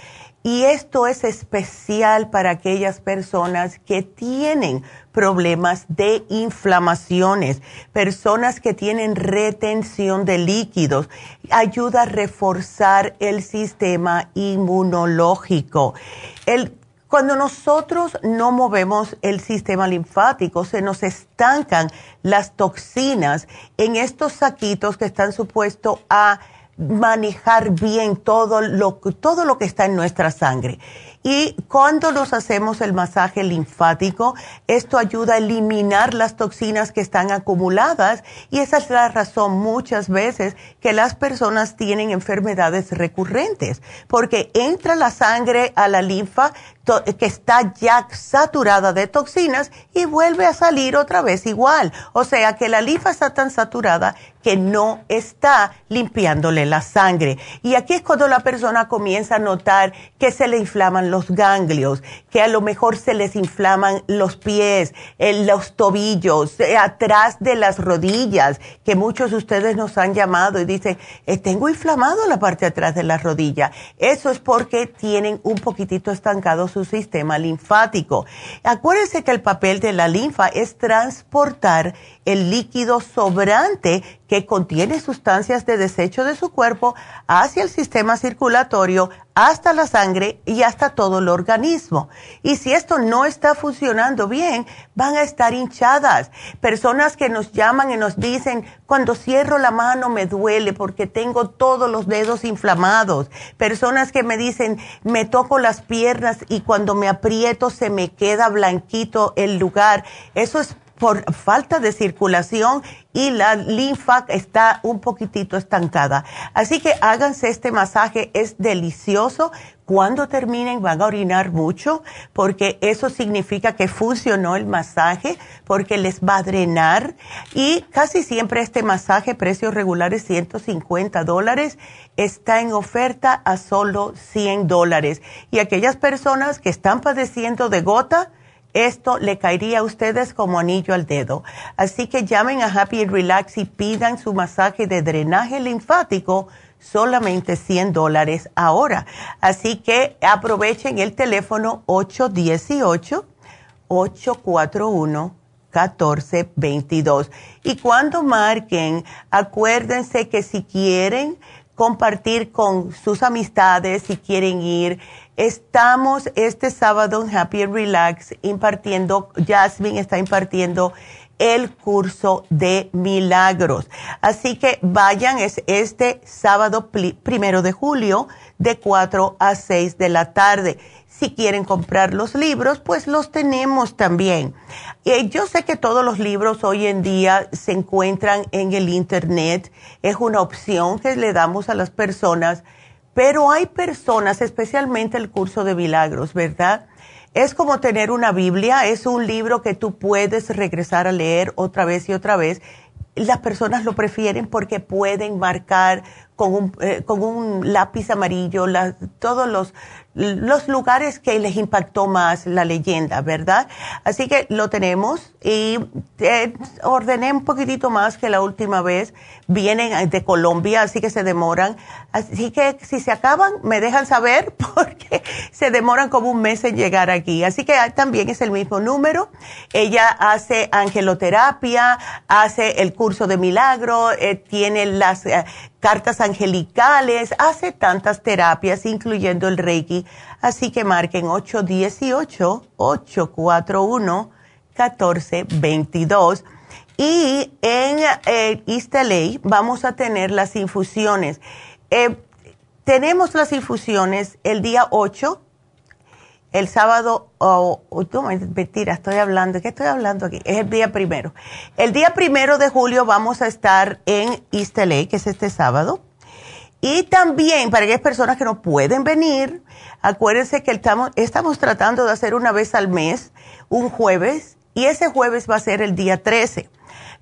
Y esto es especial para aquellas personas que tienen problemas de inflamaciones, personas que tienen retención de líquidos. Ayuda a reforzar el sistema inmunológico. Cuando nosotros no movemos el sistema linfático, se nos estancan las toxinas en estos saquitos que están supuestos a manejar bien todo lo, todo lo que está en nuestra sangre. Y cuando nos hacemos el masaje linfático, esto ayuda a eliminar las toxinas que están acumuladas y esa es la razón muchas veces que las personas tienen enfermedades recurrentes, porque entra la sangre a la linfa que está ya saturada de toxinas y vuelve a salir otra vez igual. O sea que la linfa está tan saturada que no está limpiándole la sangre. Y aquí es cuando la persona comienza a notar que se le inflaman los ganglios, que a lo mejor se les inflaman los pies, los tobillos, eh, atrás de las rodillas, que muchos de ustedes nos han llamado y dicen, eh, tengo inflamado la parte de atrás de la rodilla. Eso es porque tienen un poquitito estancado su sistema linfático. Acuérdense que el papel de la linfa es transportar el líquido sobrante que contiene sustancias de desecho de su cuerpo hacia el sistema circulatorio, hasta la sangre y hasta todo el organismo. Y si esto no está funcionando bien, van a estar hinchadas. Personas que nos llaman y nos dicen, cuando cierro la mano me duele porque tengo todos los dedos inflamados. Personas que me dicen, me toco las piernas y cuando me aprieto se me queda blanquito el lugar. Eso es por falta de circulación y la linfa está un poquitito estancada. Así que háganse este masaje, es delicioso. Cuando terminen van a orinar mucho porque eso significa que funcionó el masaje porque les va a drenar y casi siempre este masaje, precios regulares 150 dólares, está en oferta a solo 100 dólares. Y aquellas personas que están padeciendo de gota, esto le caería a ustedes como anillo al dedo. Así que llamen a Happy and Relax y pidan su masaje de drenaje linfático solamente 100 dólares ahora. Así que aprovechen el teléfono 818-841-1422. Y cuando marquen, acuérdense que si quieren compartir con sus amistades, si quieren ir, estamos este sábado en Happy Relax impartiendo, Jasmine está impartiendo el curso de milagros. Así que vayan, es este sábado primero de julio de 4 a 6 de la tarde. Si quieren comprar los libros, pues los tenemos también. Eh, yo sé que todos los libros hoy en día se encuentran en el Internet. Es una opción que le damos a las personas, pero hay personas, especialmente el curso de milagros, ¿verdad? Es como tener una Biblia, es un libro que tú puedes regresar a leer otra vez y otra vez. Las personas lo prefieren porque pueden marcar con un, eh, con un lápiz amarillo todos los, los lugares que les impactó más la leyenda, ¿verdad? Así que lo tenemos y eh, ordené un poquitito más que la última vez. Vienen de Colombia, así que se demoran. Así que si se acaban, me dejan saber <laughs> porque se demoran como un mes en llegar aquí. Así que también es el mismo número. Ella hace angeloterapia, hace el curso de milagro, eh, tiene las eh, cartas angelicales, hace tantas terapias, incluyendo el Reiki. Así que marquen 818-841-1422. Y en eh, East vamos a tener las infusiones. Eh, tenemos las infusiones el día 8 el sábado, o oh, mentira, estoy hablando, ¿qué estoy hablando aquí? Es el día primero. El día primero de julio vamos a estar en East LA, que es este sábado. Y también para aquellas personas que no pueden venir, acuérdense que estamos, estamos tratando de hacer una vez al mes, un jueves, y ese jueves va a ser el día 13.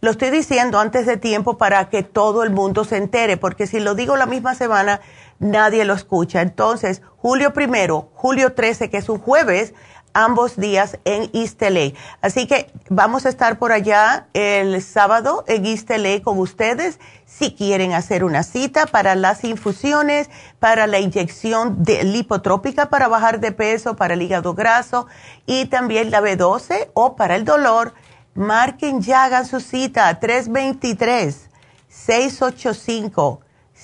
Lo estoy diciendo antes de tiempo para que todo el mundo se entere, porque si lo digo la misma semana, nadie lo escucha. Entonces, julio primero, julio 13, que es un jueves, ambos días en East. Así que vamos a estar por allá el sábado en East con ustedes si quieren hacer una cita para las infusiones, para la inyección de lipotrópica para bajar de peso, para el hígado graso y también la B12 o para el dolor. Marquen ya, hagan su cita 323 685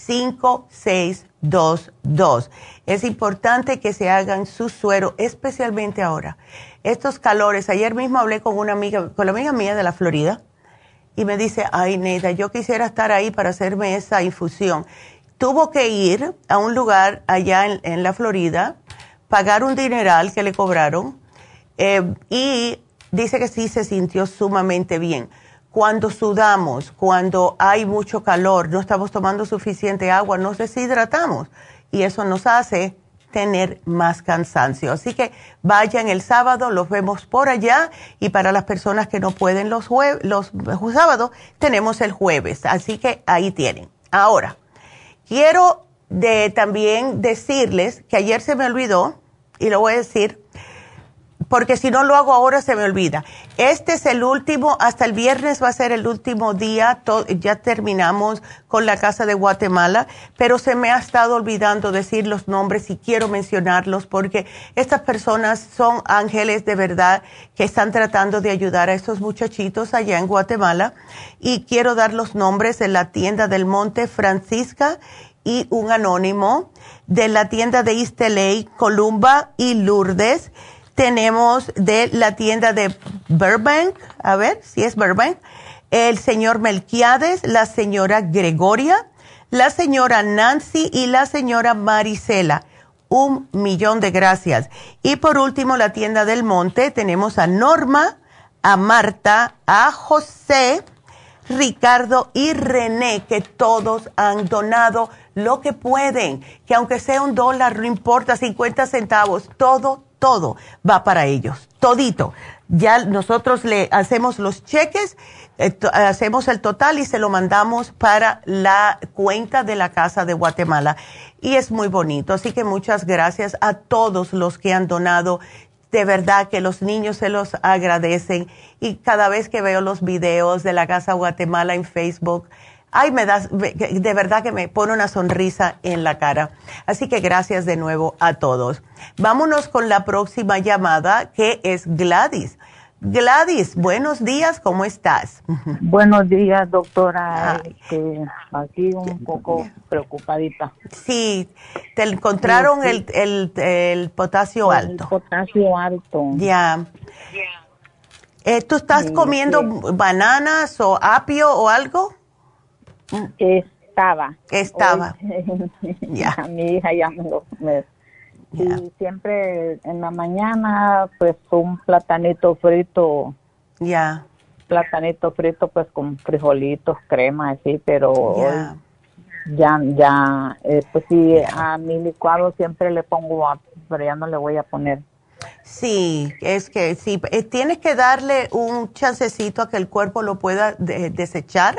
5622. Es importante que se hagan su suero, especialmente ahora. Estos calores, ayer mismo hablé con una amiga, con la amiga mía de la Florida, y me dice, ay, Neida, yo quisiera estar ahí para hacerme esa infusión. Tuvo que ir a un lugar allá en, la Florida, pagar un dineral que le cobraron, eh, y dice que sí se sintió sumamente bien cuando sudamos, cuando hay mucho calor, no estamos tomando suficiente agua, nos deshidratamos y eso nos hace tener más cansancio. Así que vayan el sábado, los vemos por allá y para las personas que no pueden los, los sábados, tenemos el jueves. Así que ahí tienen. Ahora, quiero también decirles que ayer se me olvidó, y lo voy a decir, porque si no lo hago ahora se me olvida. Este es el último, hasta el viernes va a ser el último día, ya terminamos con la Casa de Guatemala, pero se me ha estado olvidando decir los nombres y quiero mencionarlos porque estas personas son ángeles de verdad que están tratando de ayudar a estos muchachitos allá en Guatemala y quiero dar los nombres de la tienda del Monte Francisca y un anónimo de la tienda de East Columba y Lourdes tenemos de la tienda de Burbank, a ver si es Burbank, el señor Melquiades, la señora Gregoria, la señora Nancy y la señora Marisela. Un millón de gracias. Y por último, la tienda del monte, tenemos a Norma, a Marta, a José, Ricardo y René, que todos han donado lo que pueden, que aunque sea un dólar, no importa, 50 centavos, todo, todo va para ellos, todito. Ya nosotros le hacemos los cheques, eh, hacemos el total y se lo mandamos para la cuenta de la Casa de Guatemala. Y es muy bonito. Así que muchas gracias a todos los que han donado. De verdad que los niños se los agradecen. Y cada vez que veo los videos de la Casa Guatemala en Facebook, ay, me das, de verdad que me pone una sonrisa en la cara. Así que gracias de nuevo a todos. Vámonos con la próxima llamada que es Gladys. Gladys, buenos días, ¿cómo estás? Buenos días, doctora. Este, aquí un poco preocupadita. Sí, te encontraron el, el, potasio alto. El potasio alto. Ya. Eh, ¿Tú estás comiendo bananas o apio o algo? Estaba. Estaba. ya. <laughs> Mi hija ya me lo... Y siempre en la mañana, pues un platanito frito. Ya. Platanito frito, pues con frijolitos, crema, así, pero ya, ya, eh, pues sí, a mi licuado siempre le pongo, pero ya no le voy a poner. Sí, es que sí, eh, tienes que darle un chancecito a que el cuerpo lo pueda desechar.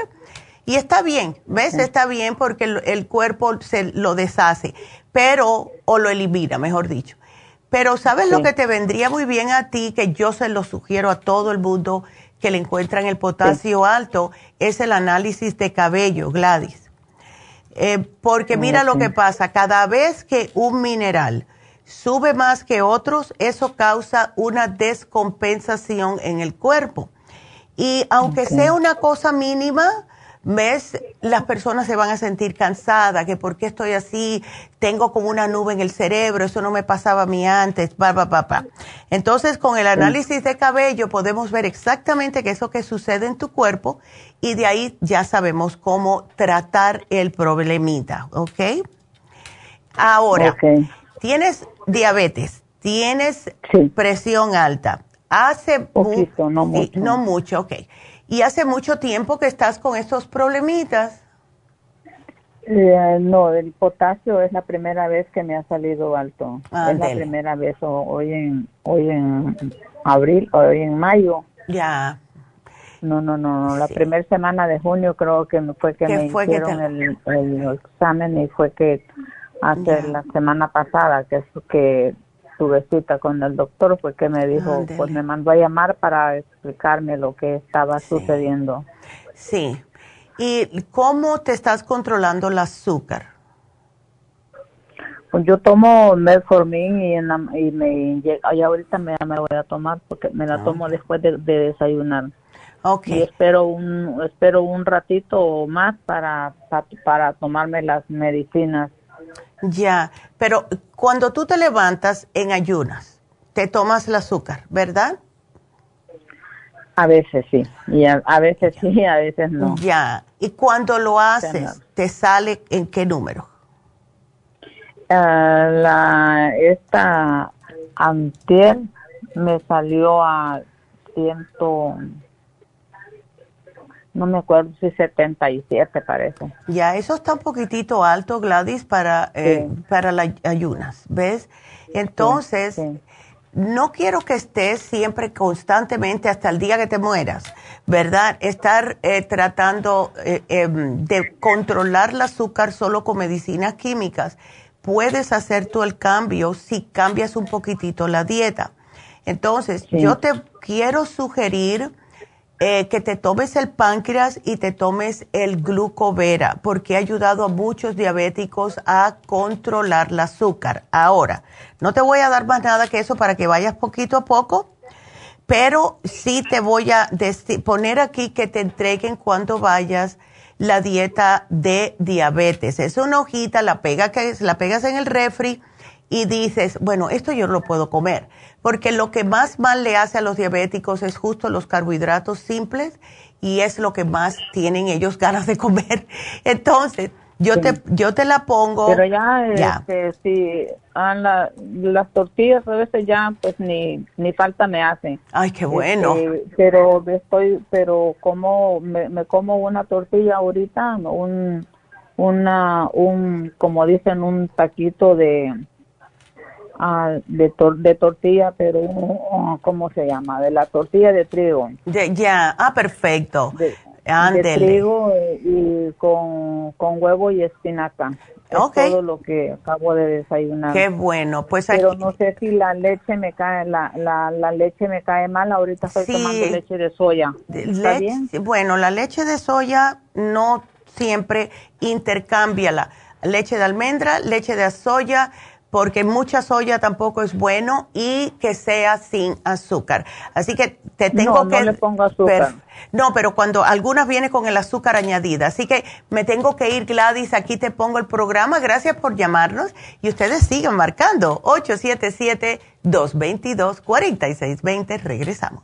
Y está bien, ¿ves? Está bien porque el, cuerpo se lo deshace pero, o lo elimina, mejor dicho. Pero ¿sabes lo que te vendría muy bien a ti, que yo se lo sugiero a todo el mundo que le encuentran el potasio alto, es el análisis de cabello, Gladys. Eh, porque mira lo que pasa, cada vez que un mineral sube más que otros, eso causa una descompensación en el cuerpo. Y aunque sea una cosa mínima, ¿Ves? Las personas se van a sentir cansadas, que por qué estoy así, tengo como una nube en el cerebro, eso no me pasaba a mí antes, pa, pa, pa, Entonces, con el análisis de cabello podemos ver exactamente qué es lo que sucede en tu cuerpo y de ahí ya sabemos cómo tratar el problemita, ¿ok? Ahora, tienes diabetes, tienes presión alta, hace... Poquito, no mucho. no mucho, ok. ¿Y hace mucho tiempo que estás con estos problemitas? Eh, no, el potasio es la primera vez que me ha salido alto. es la primera vez hoy en hoy en abril, hoy en mayo. Ya. No, no, no, la primera semana de junio creo que fue que me hicieron el, examen y fue que hace la semana pasada que que tuve cita con el doctor fue que me dijo, pues me mandó a llamar para explicarme lo que estaba sucediendo. Sí. ¿Y cómo te estás controlando el azúcar? Pues yo tomo metformin y, en y me y ahorita me, me voy a tomar porque me la ah. tomo después de, desayunar. Okay. Y espero un espero un ratito más para, para tomarme las medicinas. Ya, pero cuando tú te levantas en ayunas, te tomas el azúcar, ¿verdad? A veces sí, y a, veces sí, a veces no. Ya, y cuando lo haces, ¿te sale en qué número? Ah, la, esta antier me salió a ciento no me acuerdo si 77 parece. Ya, eso está un poquitito alto, Gladys, para, eh, para las ayunas, ¿ves? Entonces, no quiero que estés siempre constantemente hasta el día que te mueras, ¿verdad? Estar eh, tratando eh, em, de controlar el azúcar solo con medicinas químicas. Puedes hacer tú el cambio si cambias un poquitito la dieta. Entonces, yo te quiero sugerir eh, que te tomes el páncreas y te tomes el glucovera, porque ha ayudado a muchos diabéticos a controlar el azúcar. Ahora, no te voy a dar más nada que eso para que vayas poquito a poco, pero sí te voy a poner aquí que te entreguen cuando vayas la dieta de diabetes. Es una hojita, la, pega que, la pegas en el refri y dices, bueno, esto yo lo puedo comer porque lo que más mal le hace a los diabéticos es justo los carbohidratos simples y es lo que más tienen ellos <laughs> ganas de comer. Entonces, yo te yo te la pongo. Pero ya, ya. Este, si ah, las tortillas a veces ya pues ni ni falta me hacen. Ay, qué bueno. Este, pero estoy pero como me, me como una tortilla ahorita, un una un como dicen un taquito de Ah, de, de tortilla, pero oh, ¿cómo se llama? De la tortilla de trigo. ya, ah, perfecto. De, trigo y con, con huevo y espinaca. Es todo lo que acabo de desayunar. Qué bueno, pues Pero no sé si la leche me cae, la, la, la leche me cae mal, ahorita estoy tomando leche de soya. ¿Está bien? Bueno, la leche de soya no siempre intercámbiala. Leche de almendra, leche de soya, porque mucha soya tampoco es bueno y que sea sin azúcar. Así que te tengo no, que... No le pongo azúcar. no, pero cuando algunas vienen con el azúcar añadida. Así que me tengo que ir, Gladys. Aquí te pongo el programa. Gracias por llamarnos. Y ustedes sigan marcando. 877-222-4620. Regresamos.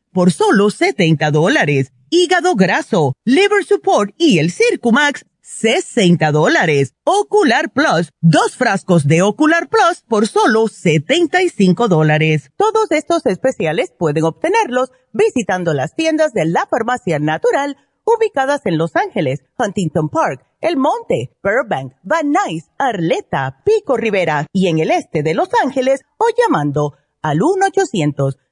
por solo 70 dólares. Hígado graso, Liver Support y el Circumax 60 dólares. Ocular Plus, dos frascos de Ocular Plus por solo 75 dólares. Todos estos especiales pueden obtenerlos visitando las tiendas de la farmacia natural ubicadas en Los Ángeles, Huntington Park, El Monte, Burbank, Van Nuys, Arleta, Pico Rivera y en el este de Los Ángeles o llamando al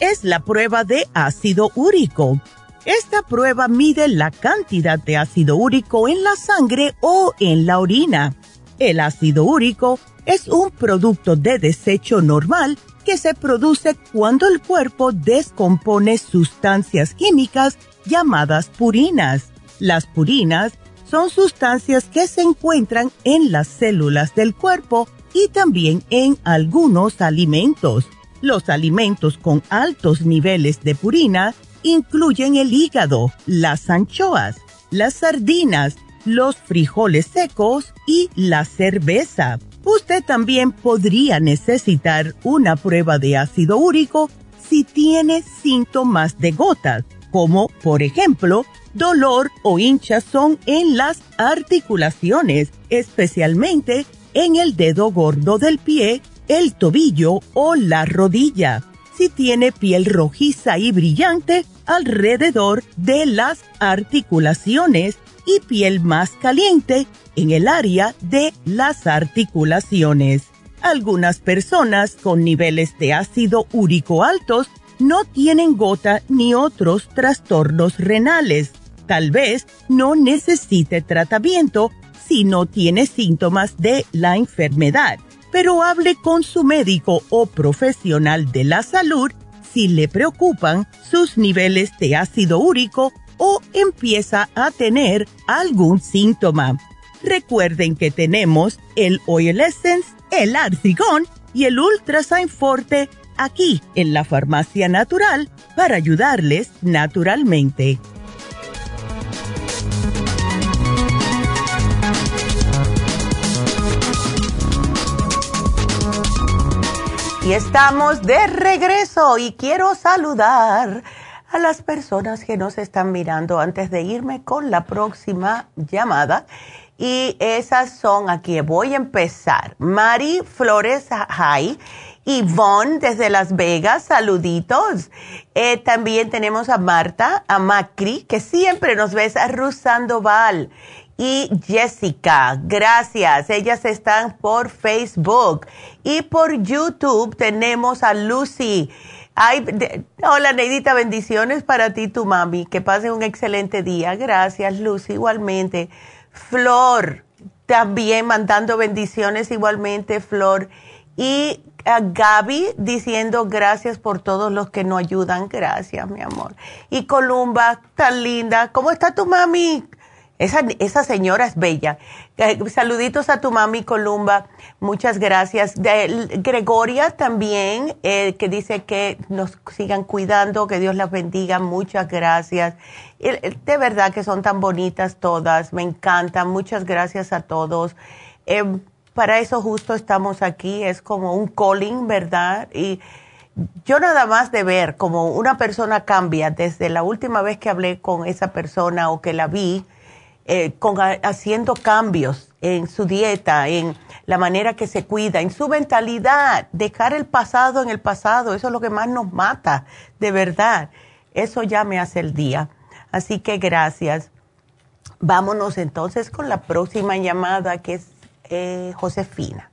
Es la prueba de ácido úrico. Esta prueba mide la cantidad de ácido úrico en la sangre o en la orina. El ácido úrico es un producto de desecho normal que se produce cuando el cuerpo descompone sustancias químicas llamadas purinas. Las purinas son sustancias que se encuentran en las células del cuerpo y también en algunos alimentos. Los alimentos con altos niveles de purina incluyen el hígado, las anchoas, las sardinas, los frijoles secos y la cerveza. Usted también podría necesitar una prueba de ácido úrico si tiene síntomas de gotas, como por ejemplo dolor o hinchazón en las articulaciones, especialmente en el dedo gordo del pie el tobillo o la rodilla. si tiene piel rojiza y brillante alrededor de las articulaciones y piel más caliente en el área de las articulaciones. Algunas personas con niveles de ácido úrico altos no tienen gota ni otros trastornos renales. Tal vez no necesite tratamiento si no tiene síntomas de la enfermedad, pero hable con su médico o profesional de la salud si le preocupan sus niveles de ácido úrico o empieza a tener algún síntoma. Recuerden que tenemos el Oil Essence, el Arcigón y el Ultrasign Forte aquí en la Farmacia Natural para ayudarles naturalmente. Y estamos de regreso y quiero saludar a las personas que nos están mirando antes de irme con la próxima llamada. Y esas son, aquí voy a empezar. Mari Flores Hay Yvonne desde Las Vegas, saluditos. Eh, también tenemos a Marta, a Macri, que siempre nos ves, a Ruth Sandoval y Jessica. Gracias. Ellas están por Facebook. Y por YouTube tenemos a Lucy. hola Neidita, bendiciones para ti, tu mami. Que pase un excelente día. Gracias, Lucy, igualmente. Flor, también mandando bendiciones igualmente, Flor. Y a Gaby diciendo gracias por todos los que nos ayudan. Gracias, mi amor. Y Columba, tan linda. ¿Cómo está tu mami? Esa, esa señora es bella. Eh, saluditos a tu mami Columba. Muchas gracias. Gregoria también, eh, que dice que nos sigan cuidando, que Dios las bendiga. Muchas gracias. De verdad que son tan bonitas todas. Me encantan. Muchas gracias a todos. Em, para eso justo estamos aquí, es como un calling, ¿verdad? Y yo nada más de ver como una persona cambia desde la última vez que hablé con esa persona o que la vi, eh, con, haciendo cambios en su dieta, en la manera que se cuida, en su mentalidad, dejar el pasado en el pasado, eso es lo que más nos mata, de verdad. Eso ya me hace el día. Así que gracias. Vámonos entonces con la próxima llamada que es eh, Josefina.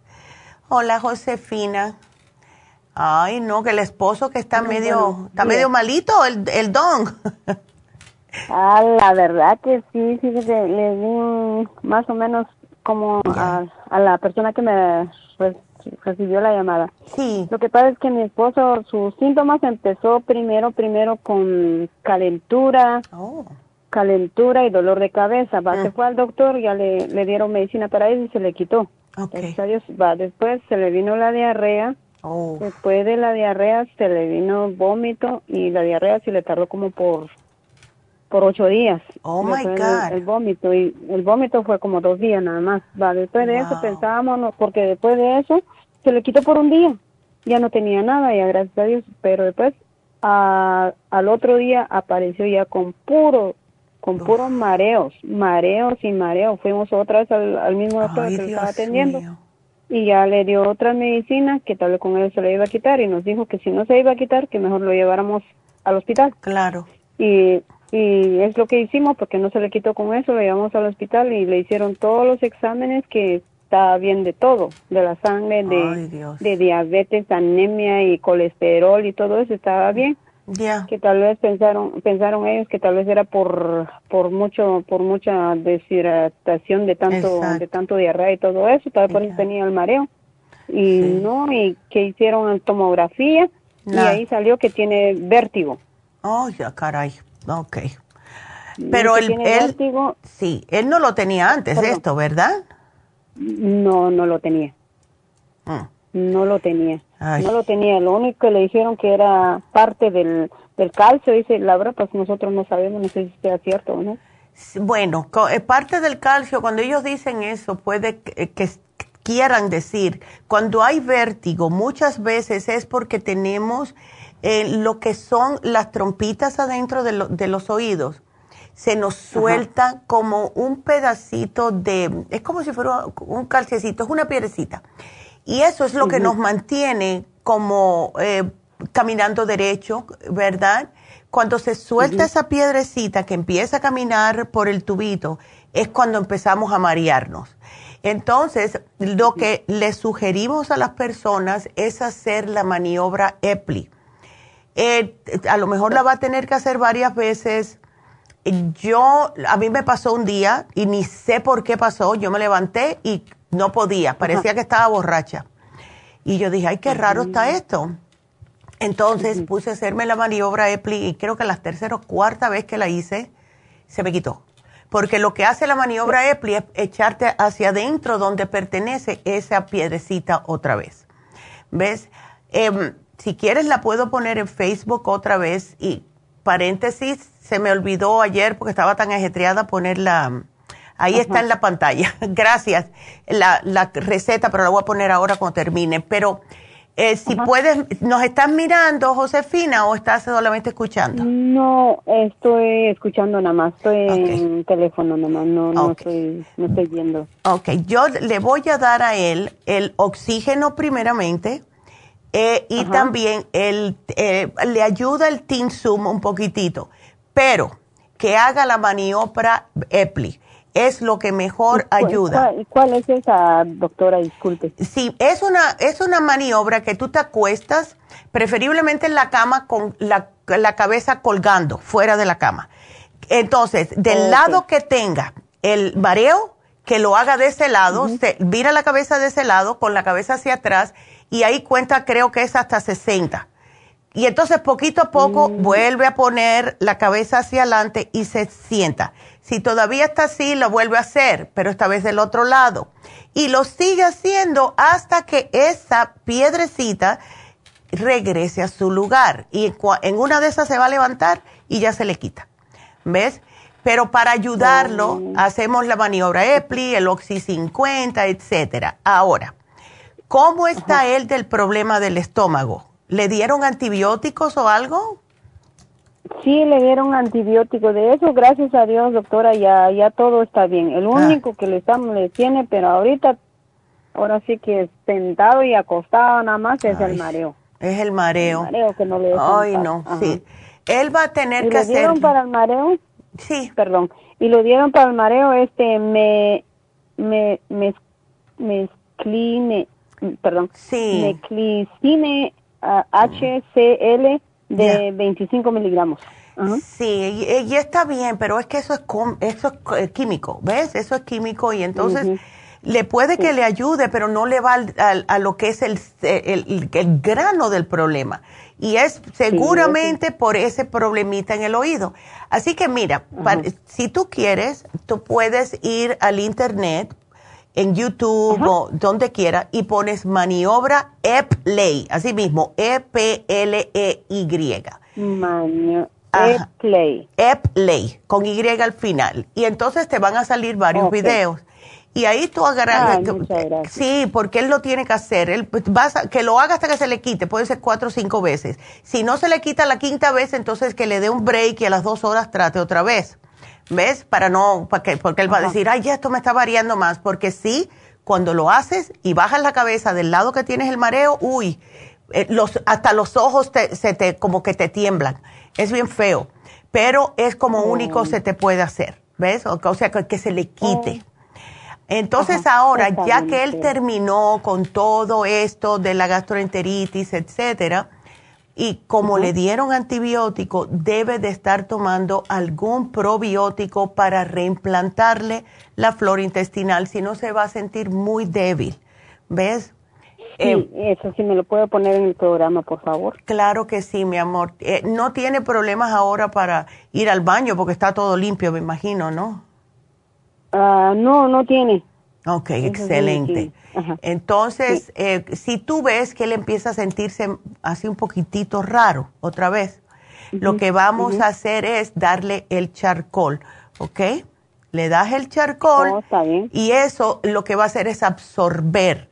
Hola, Josefina. Ay, no, que el esposo que está medio, está medio malito, el, el don. Ah, la verdad que sí, sí, le di más o menos como a, la persona que me recibió la llamada. Sí. Lo que pasa es que mi esposo, sus síntomas empezó primero, primero con calentura. Oh calentura y dolor de cabeza. Va, Se ah. fue al doctor, ya le, le dieron medicina para eso y se le quitó. Okay. va. Después se le vino la diarrea. Oh. Después de la diarrea se le vino vómito y la diarrea se le tardó como por por ocho días. Oh my God. El, vómito y el vómito fue como dos días nada más. Va, después de eso pensábamos, porque después de eso se le quitó por un día. Ya no tenía nada, ya gracias a Dios. Pero después al otro día apareció ya con puro con puros mareos, mareos y mareos. Fuimos otra vez al, mismo doctor que lo estaba atendiendo y ya le dio otra medicina que tal vez con él se le iba a quitar y nos dijo que si no se iba a quitar que mejor lo lleváramos al hospital. Claro. Y, y es lo que hicimos porque no se le quitó con eso, lo llevamos al hospital y le hicieron todos los exámenes que estaba bien de todo, de la sangre, de, de diabetes, anemia y colesterol y todo eso estaba bien. Que tal vez pensaron pensaron ellos que tal vez era por por mucho por mucha deshidratación de tanto de tanto diarrea y todo eso tal vez por eso tenía el mareo. Y no y que hicieron tomografía y ahí salió que tiene vértigo. Oh ya caray ok. Pero él, vértigo, sí él no lo tenía antes esto verdad no no lo tenía. Mm. no lo tenía. No lo tenía, lo único que le dijeron que era parte del, del calcio, dice, la verdad, pues nosotros no sabemos, no sé si sea cierto o no. Bueno, eh, parte del calcio, cuando ellos dicen eso, puede que, quieran decir, cuando hay vértigo, muchas veces es porque tenemos eh, lo que son las trompitas adentro de, de los oídos. Se nos suelta como un pedacito de, es como si fuera un calcecito, es una piedrecita y eso es lo que nos mantiene como, eh, caminando derecho, ¿verdad? Cuando se suelta esa piedrecita que empieza a caminar por el tubito, es cuando empezamos a marearnos. Entonces, lo que le sugerimos a las personas es hacer la maniobra EPLI. Eh, a lo mejor la va a tener que hacer varias veces. Yo, a mí me pasó un día y ni sé por qué pasó. Yo me levanté y no podía, parecía que estaba borracha. Y yo dije, ay, qué raro está esto. Entonces puse a hacerme la maniobra EPLI y creo que la tercera o cuarta vez que la hice, se me quitó. Porque lo que hace la maniobra EPLI es echarte hacia adentro donde pertenece esa piedrecita otra vez. ¿Ves? Em, si quieres la puedo poner en Facebook otra vez y paréntesis, se me olvidó ayer porque estaba tan ajetreada ponerla, ahí está en la pantalla. <laughs> Gracias. La, la receta, pero la voy a poner ahora cuando termine. Pero eh, si puedes, ¿nos estás mirando, Josefina, o estás solamente escuchando? No, estoy escuchando nada más, estoy en teléfono nada más, no, no, estoy, no estoy viendo. Ok, yo le voy a dar a él el oxígeno primeramente eh, y también el, eh, le ayuda el Tinsum un poquitito, pero que haga la maniobra EPLI es lo que mejor ayuda. ¿Y cuál, es esa, doctora? Disculpe. Sí, es una, es una maniobra que tú te acuestas, preferiblemente en la cama con la, cabeza colgando, fuera de la cama. Entonces, del lado que tenga el mareo, que lo haga de ese lado, se, vira la cabeza de ese lado, con la cabeza hacia atrás, y ahí cuenta, creo que es hasta 60. Y entonces poquito a poco mm. vuelve a poner la cabeza hacia adelante y se sienta. Si todavía está así, lo vuelve a hacer, pero esta vez del otro lado. Y lo sigue haciendo hasta que esa piedrecita regrese a su lugar. Y en una de esas se va a levantar y ya se le quita. ¿Ves? Pero para ayudarlo, oh. hacemos la maniobra EPLI, el Oxy 50, etcétera. Ahora, ¿cómo está él del problema del estómago? ¿Le dieron antibióticos o algo? Sí, le dieron antibiótico. De eso, gracias a Dios, doctora, ya, ya todo está bien. El único que le, estamos, le tiene, pero ahorita, ahora sí que sentado y acostado nada más, es el mareo. Es el mareo. El mareo que no le Ay, no, sí. Él va a tener que ¿Y hacer... dieron para el mareo? Sí. Perdón. Y lo dieron para el mareo, este, me, me, me, me, cline, perdón. Sí. Meclicine HCl de 25 miligramos. Sí, y, está bien, pero es que eso es, eso es eh, químico, ¿ves? Eso es químico y entonces le puede que le ayude, pero no le va a lo que es el, el, grano del problema. Y es seguramente por ese problemita en el oído. Así que mira, si tú quieres, tú puedes ir al internet, en YouTube o donde quiera y pones maniobra EPLEY, así mismo, E-P-L-E-Y. Maniobra. EPLEY. EPLEY, con Y al final. Y entonces te van a salir varios videos. Y ahí tú agarras. sí, porque él lo tiene que hacer. Él pues, vas que lo haga hasta que se le quite. Puede ser cuatro o cinco veces. Si no se le quita la quinta vez, entonces que le dé un break y a las dos horas trate otra vez. ¿Ves? Para no, porque, porque él va a decir, ay, esto me está variando más. Porque sí, cuando lo haces y bajas la cabeza del lado que tienes el mareo, uy, eh, los, hasta los ojos te, se te, como que te tiemblan. Es bien feo. Pero es como oh. único se te puede hacer. ¿Ves? O, sea, que, se le quite. Oh. Entonces ahora, ya que él terminó con todo esto de la gastroenteritis, etcétera, y como le dieron antibiótico, debe de estar tomando algún probiótico para reimplantarle la flora intestinal, si no se va a sentir muy débil. ¿Ves? Sí, eh, eso sí me lo puedo poner en el programa, por favor. Claro que sí, mi amor. Eh, no tiene problemas ahora para ir al baño porque está todo limpio, me imagino, ¿no? Ah, no, no tiene. Ok, excelente. Entonces, eh, si tú ves que él empieza a sentirse así un poquitito raro otra vez, lo que vamos a hacer es darle el charcoal, ¿ok? Le das el charcoal oh, y eso lo que va a hacer es absorber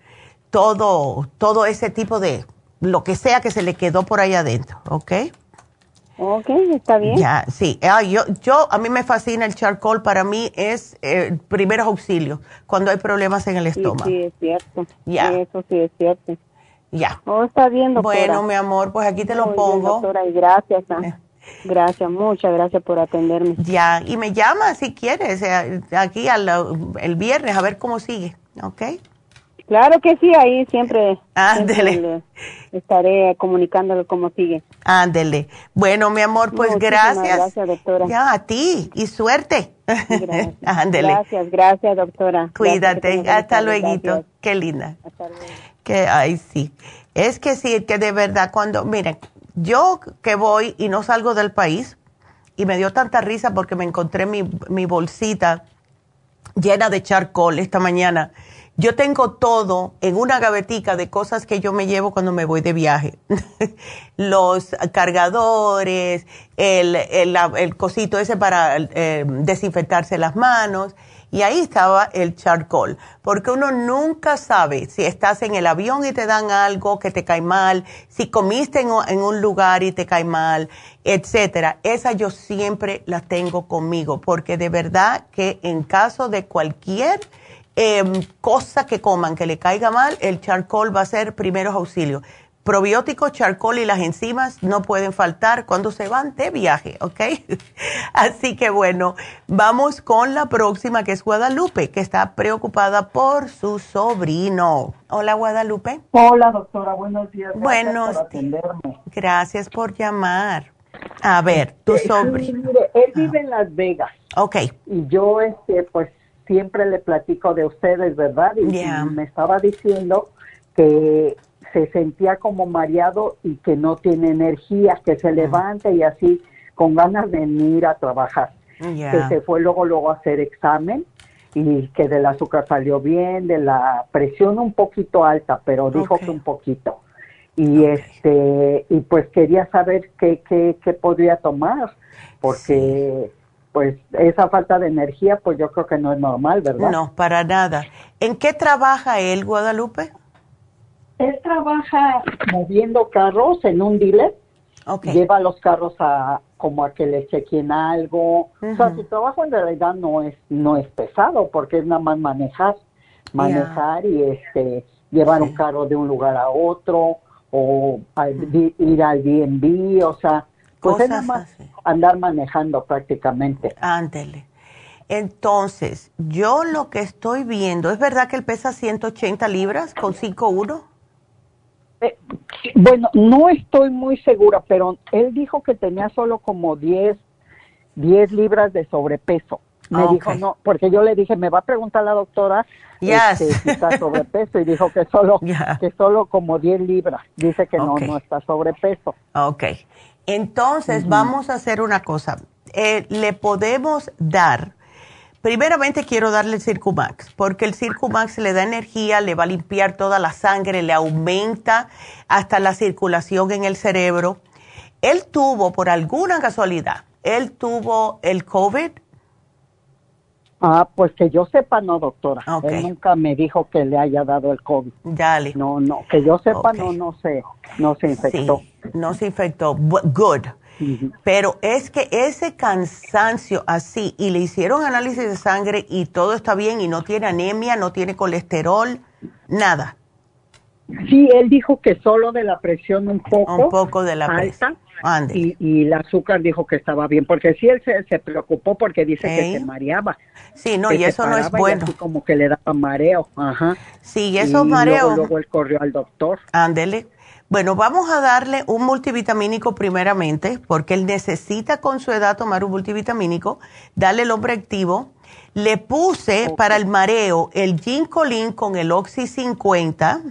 todo, todo ese tipo de, lo que sea que se le quedó por ahí adentro, ¿ok? Ok, está bien. Ya, sí. Ah, yo, yo, a mí me fascina el charcoal. Para mí es eh, primeros auxilios cuando hay problemas en el estómago. Sí, es cierto. Ya. eso sí es cierto. Ya. Oh, está bien, doctora. Bueno, mi amor, pues aquí te lo pongo. doctora, y gracias. ¿ah? Gracias, muchas gracias por atenderme. Ya, y me llama si quieres, eh, aquí al, el viernes, a ver cómo sigue, ¿ok? Claro que sí, ahí siempre, estaré comunicándole cómo sigue. Ándele. Bueno, mi amor, pues gracias. Gracias, doctora. Ya, a ti y suerte. Gracias. <laughs> Ándele. Gracias, gracias, doctora. Cuídate. Hasta luego. Qué linda. Hasta luego. Que, ay, sí. Es que sí, que de verdad, cuando, miren, yo que voy y no salgo del país, y me dio tanta risa porque me encontré mi, mi bolsita llena de charcoal esta mañana. Yo tengo todo en una gavetica de cosas que yo me llevo cuando me voy de viaje. <laughs> Los cargadores, el, el, el cosito ese para eh, desinfectarse las manos y ahí estaba el charcoal, porque uno nunca sabe si estás en el avión y te dan algo que te cae mal, si comiste en, un lugar y te cae mal, etcétera. Esa yo siempre la tengo conmigo, porque de verdad que en caso de cualquier em, cosa que coman que le caiga mal, el charcoal va a ser primeros auxilios probióticos, charcoal y las enzimas no pueden faltar cuando se van de viaje, ¿ok? <laughs> Así que bueno, vamos con la próxima que es Guadalupe, que está preocupada por su sobrino. Hola Guadalupe. Hola doctora, buenos días. Gracias buenos. Gracias por llamar. A ver, tu sobrino. él vive en Las Vegas. Ok. Y yo, este, pues siempre le platico de ustedes, ¿verdad? Y me estaba diciendo que se sentía como mareado y que no tiene energía, que se levanta y así con ganas de ir a trabajar. Que se fue luego luego a hacer examen y que del azúcar salió bien, de la presión un poquito alta, pero dijo que un poquito. Y este y pues quería saber qué qué, qué podría tomar porque pues esa falta de energía pues yo creo que no es normal, ¿verdad? No, para nada. ¿En qué trabaja él, Guadalupe? Él trabaja moviendo carros en un dealer. Lleva los carros a como a que le chequen algo. O sea, su trabajo en realidad no es no es pesado porque es nada más manejar, manejar y este llevar un carro de un lugar a otro o ir al B&B, o sea, pues es nada más andar manejando prácticamente. Ándele. Entonces, yo lo que estoy viendo, ¿es verdad que él pesa 180 libras con 5'1"? Eh, bueno, no estoy muy segura, pero él dijo que tenía solo como 10, 10 libras de sobrepeso. Me dijo, no, porque yo le dije, me va a preguntar la doctora este, si está sobrepeso y dijo que solo, <laughs> que solo como 10 libras. Dice que no, no está sobrepeso. Ok. Entonces, vamos a hacer una cosa. Eh, le podemos dar Primeramente quiero darle el Circumax, porque el Circumax le da energía, le va a limpiar toda la sangre, le aumenta hasta la circulación en el cerebro. Él tuvo, por alguna casualidad, él tuvo el COVID. Ah, pues que yo sepa, no, doctora. Él nunca me dijo que le haya dado el COVID. Dale. No, no, que yo sepa, no, no sé, no se infectó. no se infectó. Good. Pero es que ese cansancio así, y le hicieron análisis de sangre y todo está bien y no tiene anemia, no tiene colesterol, nada. Sí, él dijo que solo de la presión un poco. Un poco de la presión. Y, y, el azúcar dijo que estaba bien, porque sí él se, preocupó porque dice que se mareaba. Sí, no, y eso no es bueno. como que le daba mareo, ajá. Sí, esos mareos. Luego, luego él corrió al doctor. Ándele. Bueno, vamos a darle un multivitamínico primeramente, porque él necesita con su edad tomar un multivitamínico, darle el hombre activo. Le puse para el mareo el ginkolin con el Oxy 50,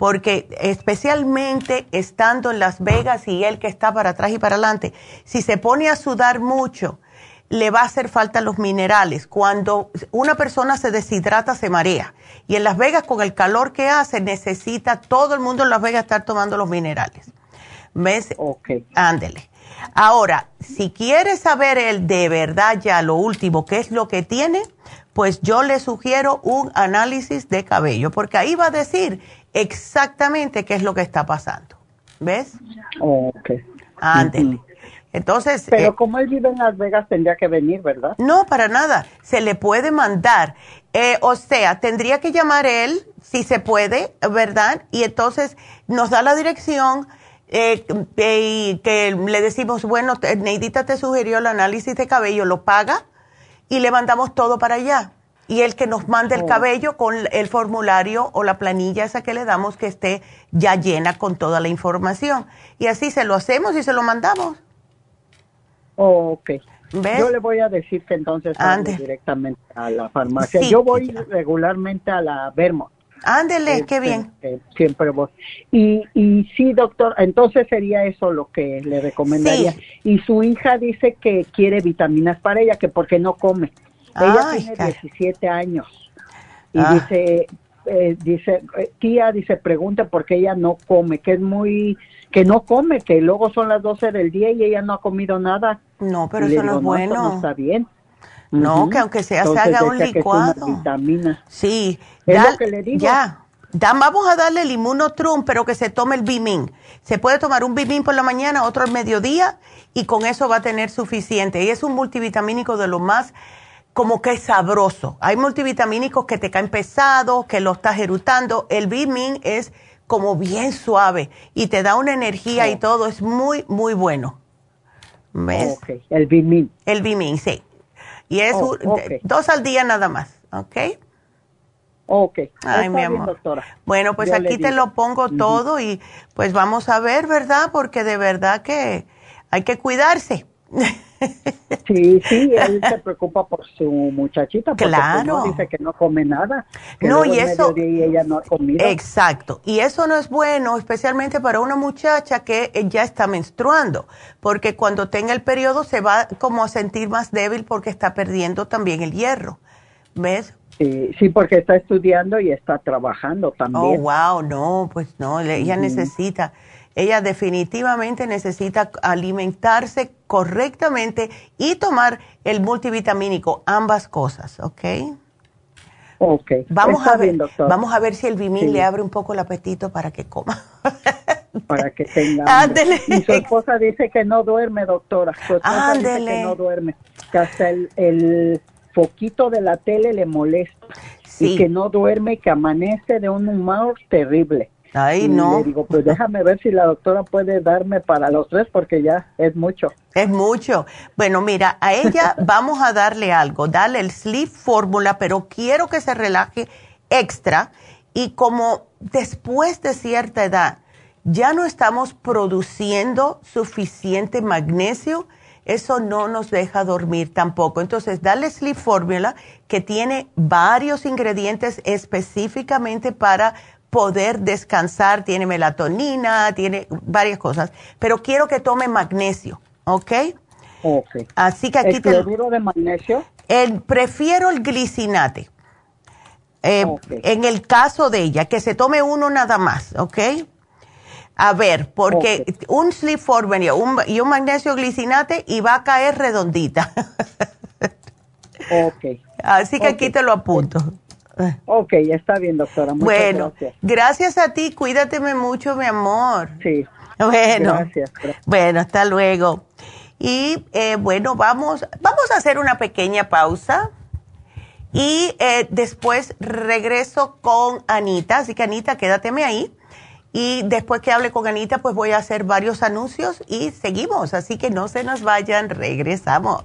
porque especialmente estando en Las Vegas y él que está para atrás y para adelante, si se pone a sudar mucho, le va a hacer falta los minerales. Cuando una persona se deshidrata, se marea. Y en Las Vegas, con el calor que hace, necesita todo el mundo en Las Vegas estar tomando los minerales. ¿Ves? Ok. Ándele. Ahora, si quiere saber el de verdad ya lo último, qué es lo que tiene, pues yo le sugiero un análisis de cabello, porque ahí va a decir exactamente qué es lo que está pasando. ¿Ves? Ok. Ándele. Entonces. Pero eh, como él vive en Las Vegas, tendría que venir, ¿verdad? No, para nada. Se le puede mandar. Eh, o sea, tendría que llamar él, si se puede, ¿verdad? Y entonces nos da la dirección eh, y que le decimos, bueno, Neidita te sugirió el análisis de cabello, lo paga y le mandamos todo para allá. Y el que nos mande el oh. cabello con el formulario o la planilla esa que le damos que esté ya llena con toda la información. Y así se lo hacemos y se lo mandamos. Oh, ok. Yo le voy a decir que entonces vamos directamente a la farmacia. Yo voy regularmente a la Vermont. Ándele, qué este, bien. Eh, siempre voy. Y, y sí, doctor, entonces sería eso lo que le recomendaría. Y su hija dice que quiere vitaminas para ella, que porque no come. Ella tiene 17 años. Y ah. dice, eh, dice, eh, tía, dice, pregunta por qué ella no come, que es muy, que no come, que luego son las 12 del día y ella no ha comimido nada. No, pero eso no es bueno. no está bien. No, que aunque sea se haga un licuado. Sí, es lo que le digo. Ya. vamos a darle el inmunotrum, pero que se tome el Bimin. Se puede tomar un Bimin por la mañana, otro al mediodía, y con eso va a tener suficiente. Y es un multivitamínico de lo más como que es sabroso. Hay multivitamínicos que te caen pesados, que lo estás erutando. El Bimin es como bien suave y te da una energía y todo. Es muy, muy bueno. ¿Ves? El Bimin. El Bimin, sí. Y es oh, dos al día nada más, ¿ok? Ok. Ay, mi amor. doctora. Bueno, pues aquí te lo pongo todo y pues vamos a ver, ¿verdad? Porque de verdad que hay que cuidarse. <laughs> Sí, sí, él se preocupa por su muchachita porque pues, claro. dice que no come nada. no, y eso. Y ella no ha comido. Exacto. Y eso no es bueno, especialmente para una muchacha que ya está menstruando, porque cuando tenga el periodo se va como a sentir más débil porque está perdiendo también el hierro. ¿Ves? Sí, sí, porque está estudiando y está trabajando también. Oh, wow, no, pues no, ella necesita ella definitivamente necesita alimentarse correctamente y tomar el multivitamínico, ambas cosas, ¿ok? Ok. Vamos, a ver, vamos a ver si el Bimil le abre un poco el apetito para que coma. <laughs> para que tenga. Ándele. Y su esposa dice que no duerme, doctora. Su esposa dice que no duerme. Que hasta el, el foquito de la tele le molesta. Y que no duerme, que amanece de un humor terrible. Ay, no. Le digo, pues déjame ver si la doctora puede darme para los tres porque ya es mucho. Es mucho. Bueno, mira, a ella <laughs> vamos a darle algo, dale el Sleep Fórmula, pero quiero que se relaje extra y como después de cierta edad ya no estamos produciendo suficiente magnesio, eso no nos deja dormir tampoco. Entonces, dale Sleep Fórmula que tiene varios ingredientes específicamente para poder descansar, tiene melatonina, tiene varias cosas, pero quiero que tome magnesio, ¿ok? Ok. Así que aquí ¿El cloruro de magnesio? El, prefiero el glicinate. Eh, en el caso de ella, que se tome uno nada más, ¿ok? A ver, porque un sleep formula un, y un magnesio glicinate y va a caer redondita. <laughs> ok. Así que aquí te lo apunto. Ok, está bien, doctora. Muchas bueno, gracias. a ti. Cuídateme mucho, mi amor. Sí. Bueno, gracias. Bueno, hasta luego. Y eh, bueno, vamos, vamos a hacer una pequeña pausa. Y eh, después regreso con Anita. Así que Anita, quédateme ahí. Y después que hable con Anita, pues voy a hacer varios anuncios y seguimos. Así que no se nos vayan, regresamos.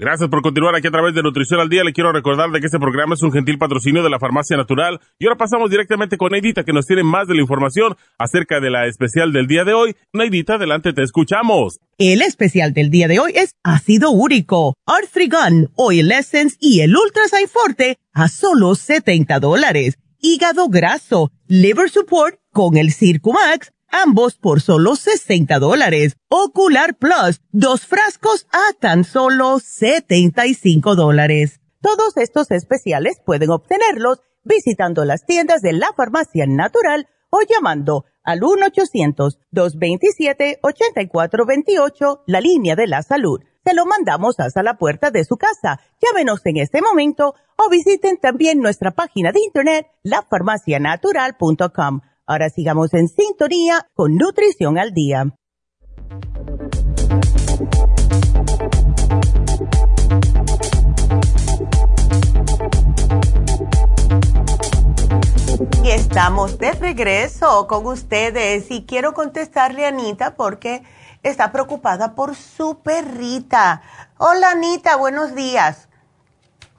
Gracias por continuar aquí a través de Nutrición al Día. Le quiero recordar de que este programa es un gentil patrocinio de la Farmacia Natural. Y ahora pasamos directamente con Neidita, que nos tiene más de la información acerca de la especial del día de hoy. Neidita, adelante, te escuchamos. El especial del día de hoy es ácido úrico, Arthrigan, Oil Essence y el Ultra Forte a solo 70 dólares. Hígado graso, Liver Support con el Circumax ambos por solo 60 dólares. Ocular Plus, dos frascos a tan solo 75 dólares. Todos estos especiales pueden obtenerlos visitando las tiendas de la farmacia natural o llamando al 1-800-227-8428, la línea de la salud. Se lo mandamos hasta la puerta de su casa. Llámenos en este momento o visiten también nuestra página de internet, lafarmacianatural.com Ahora sigamos en sintonía con Nutrición al Día. Y estamos de regreso con ustedes y quiero contestarle a Anita porque está preocupada por su perrita. Hola Anita, buenos días.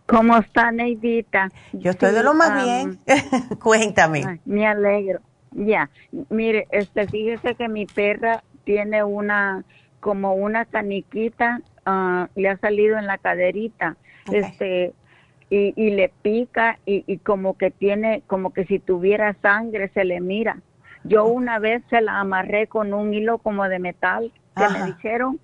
¿Cómo está Neidita? Yo estoy de lo más bien. <laughs> Cuéntame. me alegro. Ya, mire, este, fíjese que mi perra tiene una, como una caniquita, ah, le ha salido en la caderita, este, y, y le pica y, y como que tiene, como que si tuviera sangre se le mira. Yo una vez se la amarré con un hilo como de metal que me dijeron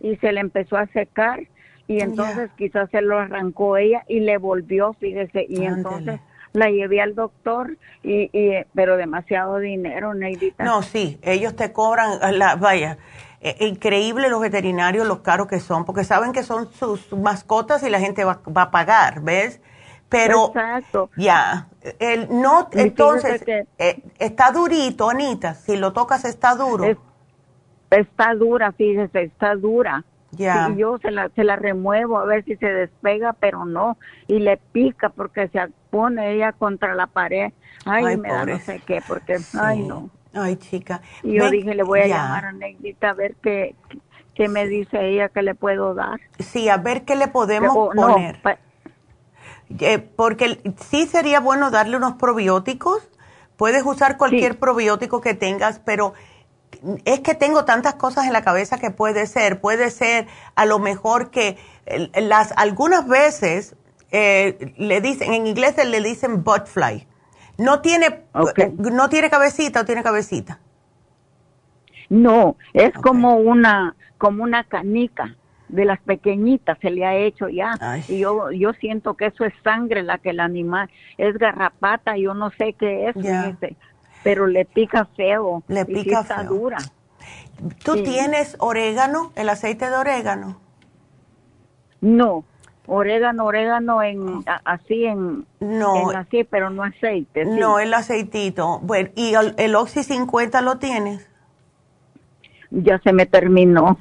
y se le empezó a secar y entonces quizás se lo arrancó ella y le volvió, fíjese, y entonces la llevé al doctor y, y pero demasiado dinero, Neidita. No, sí, ellos te cobran, la, vaya, eh, increíble los veterinarios, los caros que son, porque saben que son sus mascotas y la gente va, a pagar, ¿ves? Pero Exacto. ya, el no, entonces, eh, está durito, Anita, si lo tocas está duro. está dura, fíjese, está dura. Y yo se la, se la remuevo a ver si se despega, pero no. Y le pica porque se pone ella contra la pared. Ay, me da no sé qué, porque, ay, no. Ay, chica. Y yo dije, le voy a llamar a Negrita a ver qué, qué me dice ella que le puedo dar. Sí, a ver qué le podemos poner. Eh, porque sí sería bueno darle unos probióticos. Puedes usar cualquier probiótico que tengas, pero es que tengo tantas cosas en la cabeza que puede ser. Puede ser a lo mejor que las algunas veces eh, le dicen, en inglés le dicen butfly. ¿No tiene, ¿No tiene cabecita o tiene cabecita? No, es como una como una canica de las pequeñitas se le ha hecho ya y yo yo siento que eso es sangre la que el animal es garrapata yo no sé qué es pero le pica feo. Le pica está dura. ¿Tú tienes orégano, el aceite de orégano? No, orégano, orégano en así en no así, pero no aceite. No, el aceitito. Bueno, ¿y el, Oxy 50 lo tienes? Ya se me terminó.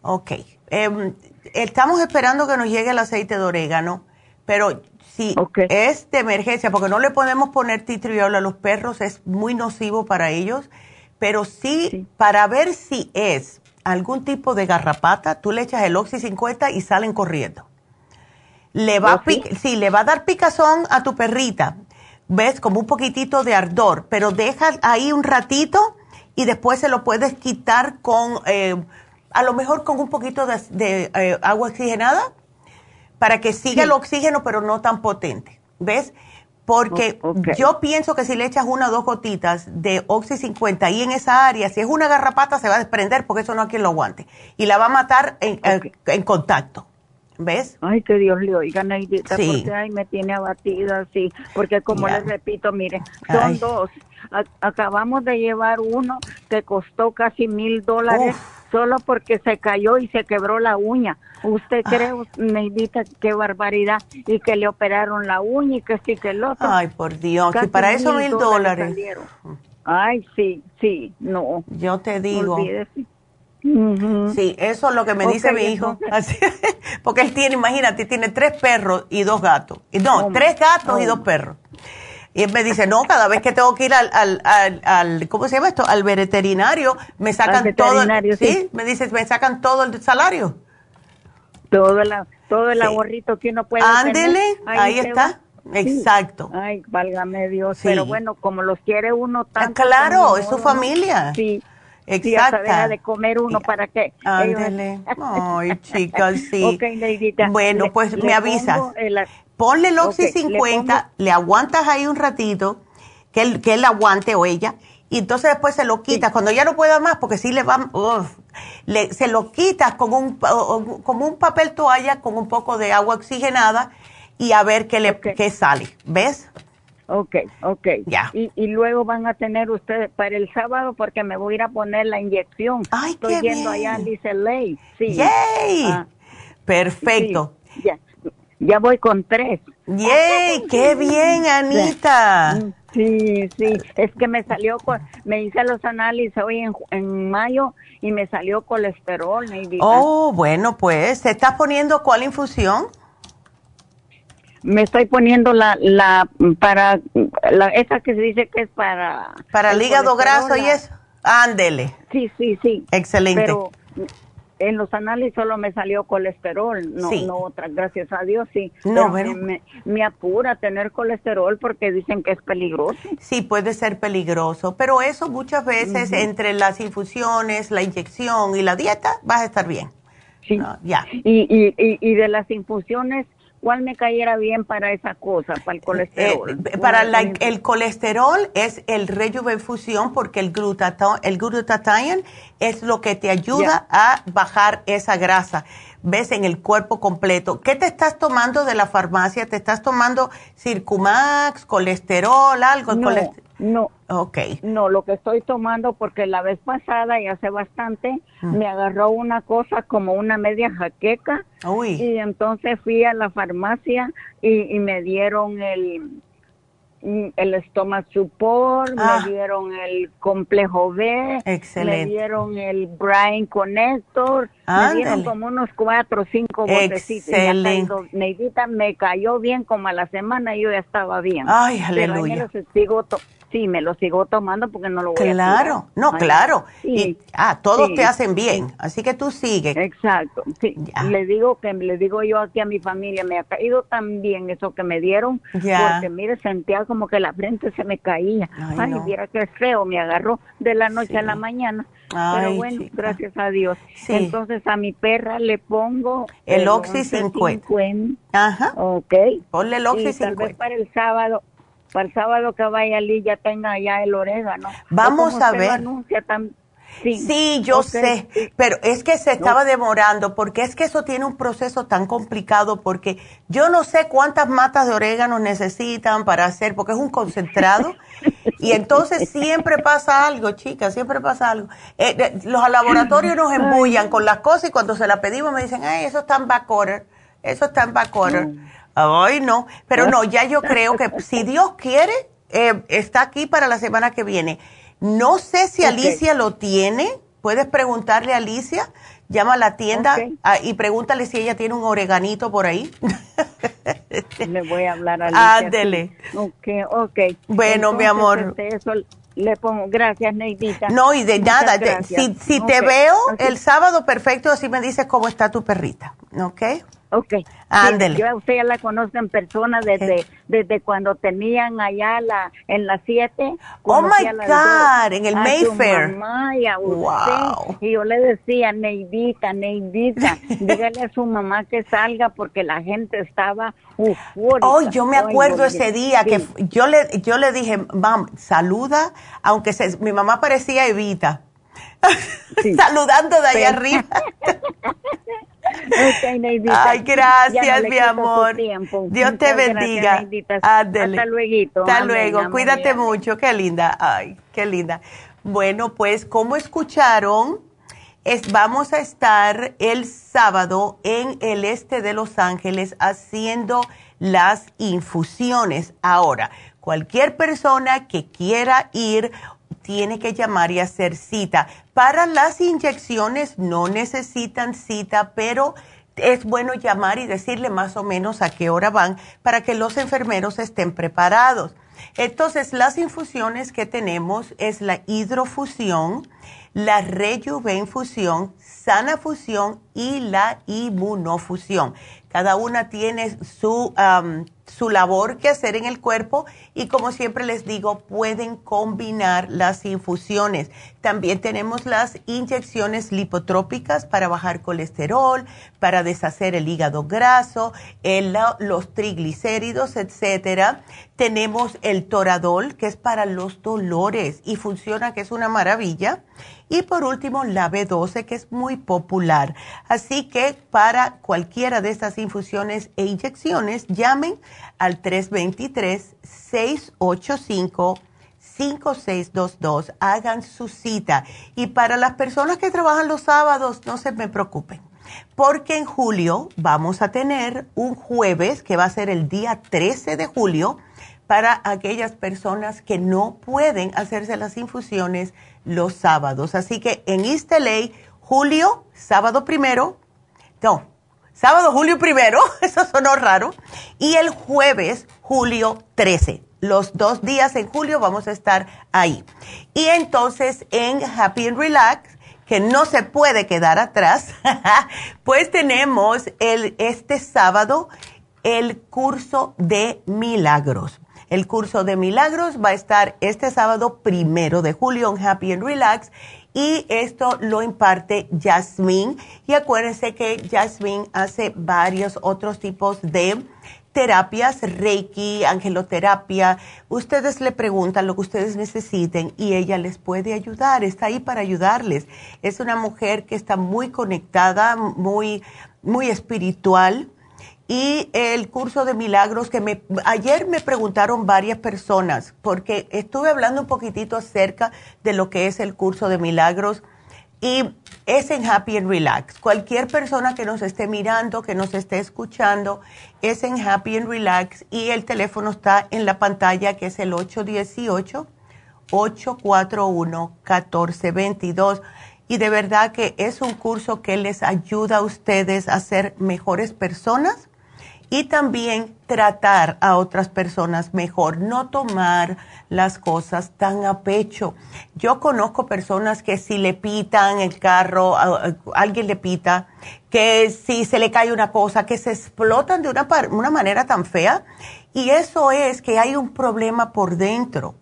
Ok. Em, estamos esperando que nos llegue el aceite de orégano, pero si es de emergencia, porque no le podemos poner titriol a los perros, es muy nocivo para ellos, pero sí, para ver si es algún tipo de garrapata, tú le echas el Oxy 50 y salen corriendo. Le va, ¿Oh, sí? le va a dar picazón a tu perrita, ves, como un poquitito de ardor, pero deja ahí un ratito y después se lo puedes quitar con, eh, a lo mejor con un poquito de, eh, agua oxigenada para que siga el oxígeno, pero no tan potente. ¿Ves? Porque yo pienso que si le echas una o dos gotitas de Oxy 50 ahí en esa área, si es una garrapata se va a desprender porque eso no hay quien lo aguante. Y la va a matar en, contacto. ¿Ves? Ay, que Dios le oiga, Neidita, sí. porque ay, me tiene abatida, sí. Porque como les repito, mire, son dos. acabamos de llevar uno que costó casi mil dólares solo porque se cayó y se quebró la uña. ¿Usted cree, Neidita, qué barbaridad? Y que le operaron la uña y que sí, que el otro. Ay, por Dios, y para eso mil dólares. Ay, sí, sí, no. Yo te digo. Sí, eso es lo que me dice mi hijo. <laughs> porque él tiene, imagínate, tiene tres perros y dos gatos. No, oh, tres gatos y dos perros. Y él me dice, no, cada vez que tengo que ir al, al, al, ¿cómo se llama esto? Al veterinario, me sacan todo. sí. me dice, me sacan todo el salario. Todo el, todo el ahorrito que uno puede Ándele, ahí, está. Exacto. Ay, válgame Dios. Pero bueno, como los quiere uno ah, tanto. Claro, es su familia. Sí. Exacto. deja de comer uno para qué. Ándele. Ay, <laughs> chicas, sí. ok, Bueno, pues me avisa. Ponle el Oxy 50, le, aguantas ahí un ratito, que él, que él aguante o ella, y entonces después se lo quitas. Cuando ya no pueda más, porque sí le va, le, se lo quitas con un, como un papel toalla con un poco de agua oxigenada y a ver qué, le, qué sale. ¿Ves? Ok, ok. Ya. Y, y, luego van a tener ustedes para el sábado porque me voy a ir a poner la inyección. Ay, Estoy yendo allá, dice Ley. Sí. ¡Yay! Ah. Perfecto. ya. ya voy con tres. ¡Yay! ¡Qué bien, Anita! Sí, sí. Es que me salió, me hice los análisis hoy en, en mayo y me salió colesterol. Oh, bueno, pues, ¿se está poniendo cuál infusión? Me estoy poniendo la, la, para, la, esa que se dice que es para... Para el hígado graso y eso. Ándele. Sí, sí, sí. Excelente. Pero en los análisis solo me salió colesterol, no, no otra, gracias a Dios, sí. No, me, me, apura tener colesterol porque dicen que es peligroso. Sí, puede ser peligroso, pero eso muchas veces entre las infusiones, la inyección y la dieta vas a estar bien. Sí. ya. Y, y, y de las infusiones, ¿Cuál me cayera bien para esa cosa, para el colesterol? Eh, para el colesterol es el Rejuvenfusión porque el, glutato, el glutathione es lo que te ayuda a bajar esa grasa. Ves en el cuerpo completo. ¿Qué te estás tomando de la farmacia? ¿Te estás tomando Circumax, colesterol, algo? No, no, Ok. No, lo que estoy tomando, porque la vez pasada y hace bastante, mm. me agarró una cosa como una media jaqueca. Uy. Y entonces fui a la farmacia y, me dieron el, el estómago support, me ah. dieron el complejo B, Excelente. me dieron el brain connector, me dieron como unos cuatro o cinco botecitos. Excelente. Neidita me cayó bien como a la semana y yo ya estaba bien. Ay, aleluya. Pero Sí, me lo sigo tomando porque no lo voy claro, a Claro, no, claro. Y, ah, todos te hacen bien, así que tú sigues. Exacto. Sí. Le digo que le digo yo aquí a mi familia, me ha caído tan bien eso que me dieron, porque mire, sentía como que la frente se me caía. Ay, mira qué feo, me agarró de la noche a la mañana. Pero bueno, gracias a Dios. Entonces a mi perra le pongo el, Oxy 50. Ajá. Ok. Ponle el Oxy y Tal vez para el sábado para el sábado que vaya allí ya tenga ya el orégano. Vamos a ver. Sí, yo sé, pero es que se estaba demorando porque es que eso tiene un proceso tan complicado porque yo no sé cuántas matas de orégano necesitan para hacer, porque es un concentrado <laughs> y entonces siempre pasa algo, chicas, siempre pasa algo. Eh, los laboratorios nos embullan con las cosas y cuando se las pedimos me dicen, ay, eso está en back order, eso está en back order. Ay, no, pero no, ya yo <laughs> creo que si Dios quiere, eh, está aquí para la semana que viene. No sé si Alicia lo tiene, puedes preguntarle a Alicia, llama a la tienda ah, y pregúntale si ella tiene un oreganito por ahí. <laughs> Le voy a hablar a Alicia. Ándele. Ok, ok. Bueno, mi amor. Este, eso le pongo, gracias Neidita. No, y de nada, si, si te veo el sábado, perfecto, así me dices cómo está tu perrita, ¿ok? Ok. Ándele. yo a usted ya la conozco en persona desde, desde cuando tenían allá la, en las 7. Oh my God, en el Mayfair. mamá y a usted. Y yo le decía, Neidita, Neidita, <laughs> dígale a su mamá que salga porque la gente estaba eufórica. Oh, yo me acuerdo ese día que yo le, yo le dije, mam, saluda, aunque se, mi mamá parecía Evita. <laughs> Saludando de allá arriba. <laughs> Ay, gracias, mi amor. Dios te bendiga. Hasta luego. Hasta luego. Cuídate mucho. Qué linda. Ay, qué linda. Bueno, pues como escucharon, es, vamos a estar el sábado en el este de Los Ángeles haciendo las infusiones. Ahora, cualquier persona que quiera ir tiene que llamar y hacer cita. Para las inyecciones no necesitan cita, pero es bueno llamar y decirle más o menos a qué hora van para que los enfermeros estén preparados. Entonces, las infusiones que tenemos es la hidrofusión, la rejuvenfusión, sana fusión y la inmunofusión. Cada una tiene su, su labor que hacer en el cuerpo y como siempre les digo, pueden combinar las infusiones. También tenemos las inyecciones lipotrópicas para bajar colesterol, para deshacer el hígado graso, los triglicéridos, etcétera. Tenemos el toradol, que es para los dolores y funciona, que es una maravilla. Y por último, la B12, que es muy popular. Así que para cualquiera de estas infusiones e inyecciones, llamen al 323-685-5622. Hagan su cita. Y para las personas que trabajan los sábados, no se me preocupen. Porque en julio vamos a tener un jueves, que va a ser el día 13 de julio, para aquellas personas que no pueden hacerse las infusiones los sábados. Así que en East LA, julio, sábado primero, no, sábado, julio primero, <laughs> eso sonó raro, y el jueves, julio 13. Los dos días en julio vamos a estar ahí. Y entonces en Happy and Relax, que no se puede quedar atrás, <laughs> pues tenemos el, este sábado el curso de milagros. El curso de milagros va a estar este sábado primero de julio en Happy and Relax y esto lo imparte Jasmine. Y acuérdense que Jasmine hace varios otros tipos de terapias, Reiki, angeloterapia. Ustedes le preguntan lo que ustedes necesiten y ella les puede ayudar, está ahí para ayudarles. Es una mujer que está muy conectada, muy, muy espiritual y el curso de milagros que me ayer me preguntaron varias personas porque estuve hablando un poquitito acerca de lo que es el curso de milagros y es en Happy and Relax. Cualquier persona que nos esté mirando, que nos esté escuchando, es en Happy and Relax y el teléfono está en la pantalla que es el 818 841 1422 y de verdad que es un curso que les ayuda a ustedes a ser mejores personas y también tratar a otras personas mejor, no tomar las cosas tan a pecho. Yo conozco personas que si le pitan el carro, alguien le pita, que si se le cae una cosa, que se explotan de una, una manera tan fea y eso es que hay un problema por dentro.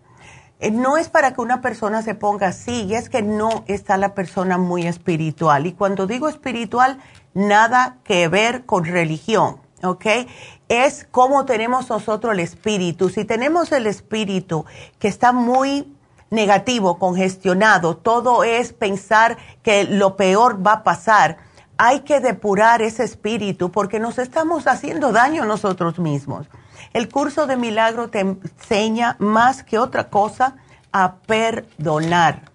Eh, no es para que una persona se ponga así, es que no está la persona muy espiritual. Y cuando digo espiritual, nada que ver con religión ¿ok? Es como tenemos nosotros el espíritu. Si tenemos el espíritu que está muy negativo, congestionado, todo es pensar que lo peor va a pasar, hay que depurar ese espíritu porque nos estamos haciendo daño nosotros mismos. El curso de milagro te enseña más que otra cosa a perdonar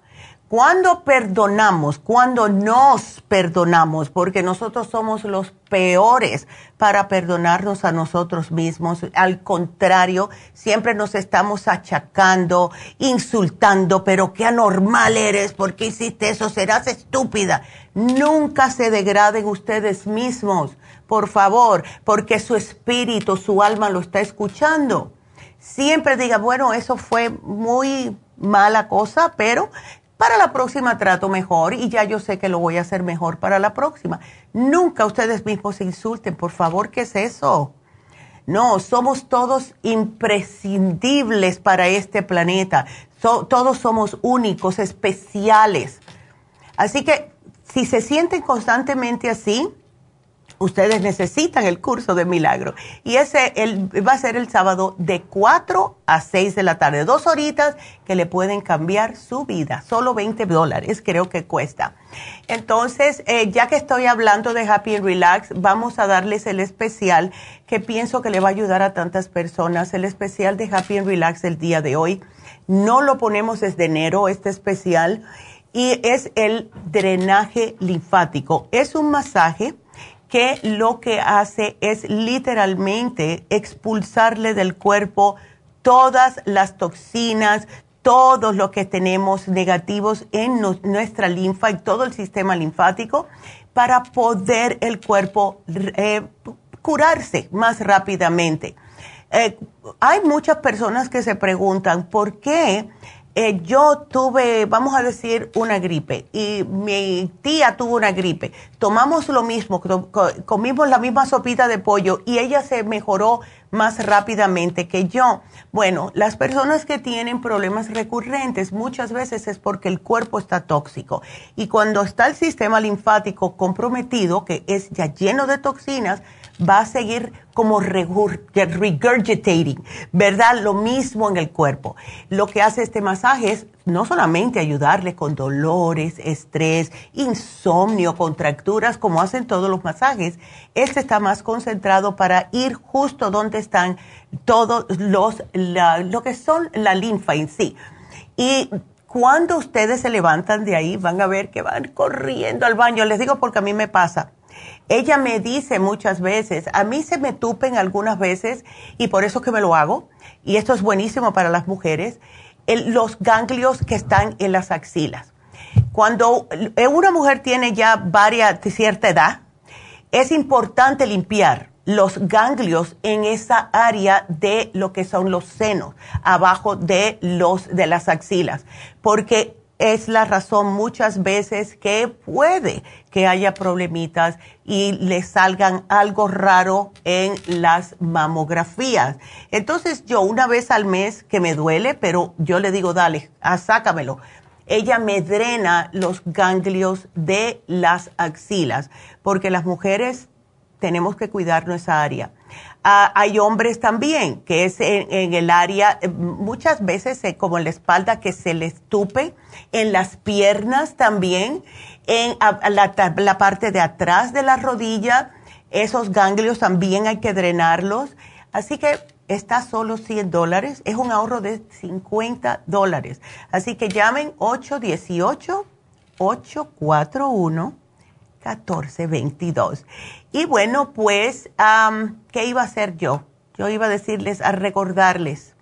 cuando perdonamos, cuando nos perdonamos, porque nosotros somos los peores para perdonarnos a nosotros mismos, al contrario, siempre nos estamos achacando, insultando, pero qué anormal eres, ¿por qué hiciste eso? Serás estúpida. Nunca se degraden ustedes mismos, por favor, porque su espíritu, su alma lo está escuchando. Siempre diga, bueno, eso fue muy mala cosa, pero para la próxima trato mejor y ya yo sé que lo voy a hacer mejor para la próxima. Nunca ustedes mismos se insulten, por favor, ¿qué es eso? No, somos todos imprescindibles para este planeta. todos somos únicos, especiales. Así que si se sienten constantemente así, ustedes necesitan el curso de milagro. Y ese el, va a ser el sábado de 4 a 6 de la tarde. Dos horitas que le pueden cambiar su vida. Solo 20 dólares creo que cuesta. Entonces, eh, ya que estoy hablando de Happy and Relax, vamos a darles el especial que pienso que le va a ayudar a tantas personas. El especial de Happy and Relax el día de hoy. No lo ponemos desde enero, este especial. Y es el drenaje linfático. Es un masaje que lo que hace es literalmente expulsarle del cuerpo todas las toxinas, todo lo que tenemos negativos en nuestra linfa y todo el sistema linfático para poder el cuerpo eh, curarse más rápidamente. Eh, hay muchas personas que se preguntan por qué eh, yo tuve, vamos a decir, una gripe y mi tía tuvo una gripe. Tomamos lo mismo, comimos la misma sopita de pollo y ella se mejoró más rápidamente que yo. Bueno, las personas que tienen problemas recurrentes muchas veces es porque el cuerpo está tóxico y cuando está el sistema linfático comprometido, que es ya lleno de toxinas, va a seguir como regurgitating, ¿verdad? Lo mismo en el cuerpo. Lo que hace este masaje es no solamente ayudarle con dolores, estrés, insomnio, contracturas, como hacen todos los masajes, este está más concentrado para ir justo donde están todos los, lo que son la linfa en sí. Y cuando ustedes se levantan de ahí, van a ver que van corriendo al baño. Les digo porque a mí me pasa ella me dice muchas veces, a mí se me tupen algunas veces y por eso que me lo hago, y esto es buenísimo para las mujeres, los ganglios que están en las axilas. Cuando una mujer tiene ya varias, cierta edad, es importante limpiar los ganglios en esa área de lo que son los senos, abajo de los de las axilas, porque es la razón muchas veces que puede que haya problemitas y le salgan algo raro en las mamografías. Entonces yo una vez al mes que me duele, pero yo le digo, dale, ah, sácamelo. Ella me drena los ganglios de las axilas, porque las mujeres tenemos que cuidar nuestra área. Hay hombres también, que es en, el área, eh, muchas veces eh, como en la espalda, que se les tupe, en las piernas también, en la, parte de atrás de la rodilla, esos ganglios también hay que drenarlos. Así que está solo 100 dólares, es un ahorro de 50 dólares. Así que llamen 818 841 1422. Y bueno, pues, ¿qué iba a hacer yo? Yo iba a decirles, a recordarles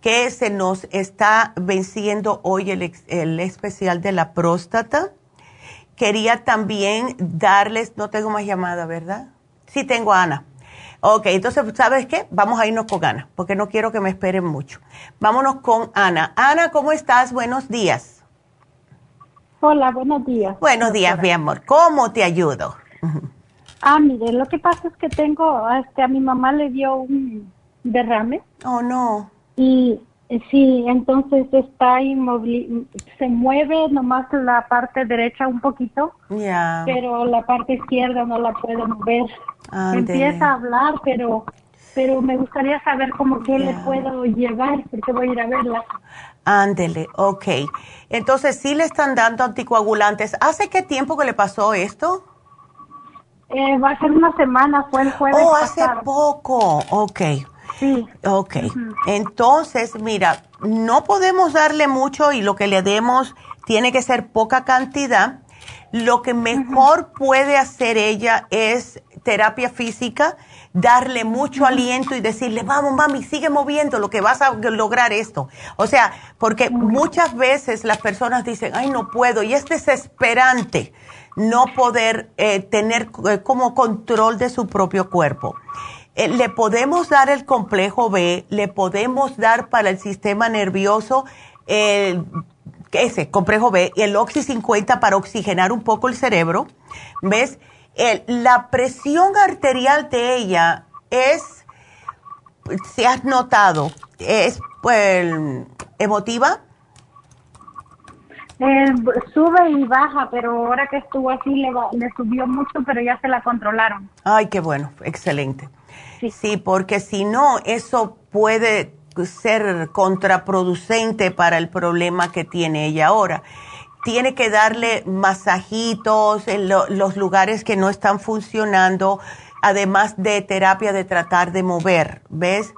que se nos está venciendo hoy el, el especial de la próstata. Quería también darles, no tengo más llamada, ¿verdad? Sí tengo a Ana. Ok, entonces, ¿sabes qué? Vamos a irnos con Ana, porque no quiero que me esperen mucho. Vámonos con Ana. Ana, ¿cómo estás? Buenos días. Hola, buenos días. Buenos días, mi amor. ¿Cómo te ayudo? Ah, mire, lo que pasa es que tengo, este, a mi mamá le dio un derrame. Oh, no. Y eh, sí, entonces está inmóvil, se mueve nomás la parte derecha un poquito, Ya. pero la parte izquierda no la puede mover. Empieza a hablar, pero pero me gustaría saber cómo que le puedo llevar, porque voy a ir a verla. Ándele, ok. Entonces, ¿sí le están dando anticoagulantes? ¿Hace qué tiempo que le pasó esto? Eh, va a ser una semana, fue el jueves. Oh, hace poco, ok. Sí. Ok. Entonces, mira, no podemos darle mucho y lo que le demos tiene que ser poca cantidad. Lo que mejor puede hacer ella es terapia física darle mucho aliento y decirle, vamos, mami, sigue moviendo, lo que vas a lograr esto. O sea, porque muchas veces las personas dicen, ay, no puedo, y es desesperante no poder eh, tener eh, como control de su propio cuerpo. Eh, le podemos dar el complejo B, le podemos dar para el sistema nervioso el ese complejo B y el Oxy 50 para oxigenar un poco el cerebro. ¿Ves? la presión arterial de ella es, si has notado, es pues, emotiva. Eh, sube y baja, pero ahora que estuvo así le, le subió mucho, pero ya se la controlaron. Ay, qué bueno, excelente. Sí, sí porque si no, eso puede ser contraproducente para el problema que tiene ella ahora. Tiene que darle masajitos en los lugares que no están funcionando, además de terapia de tratar de mover, ¿ves?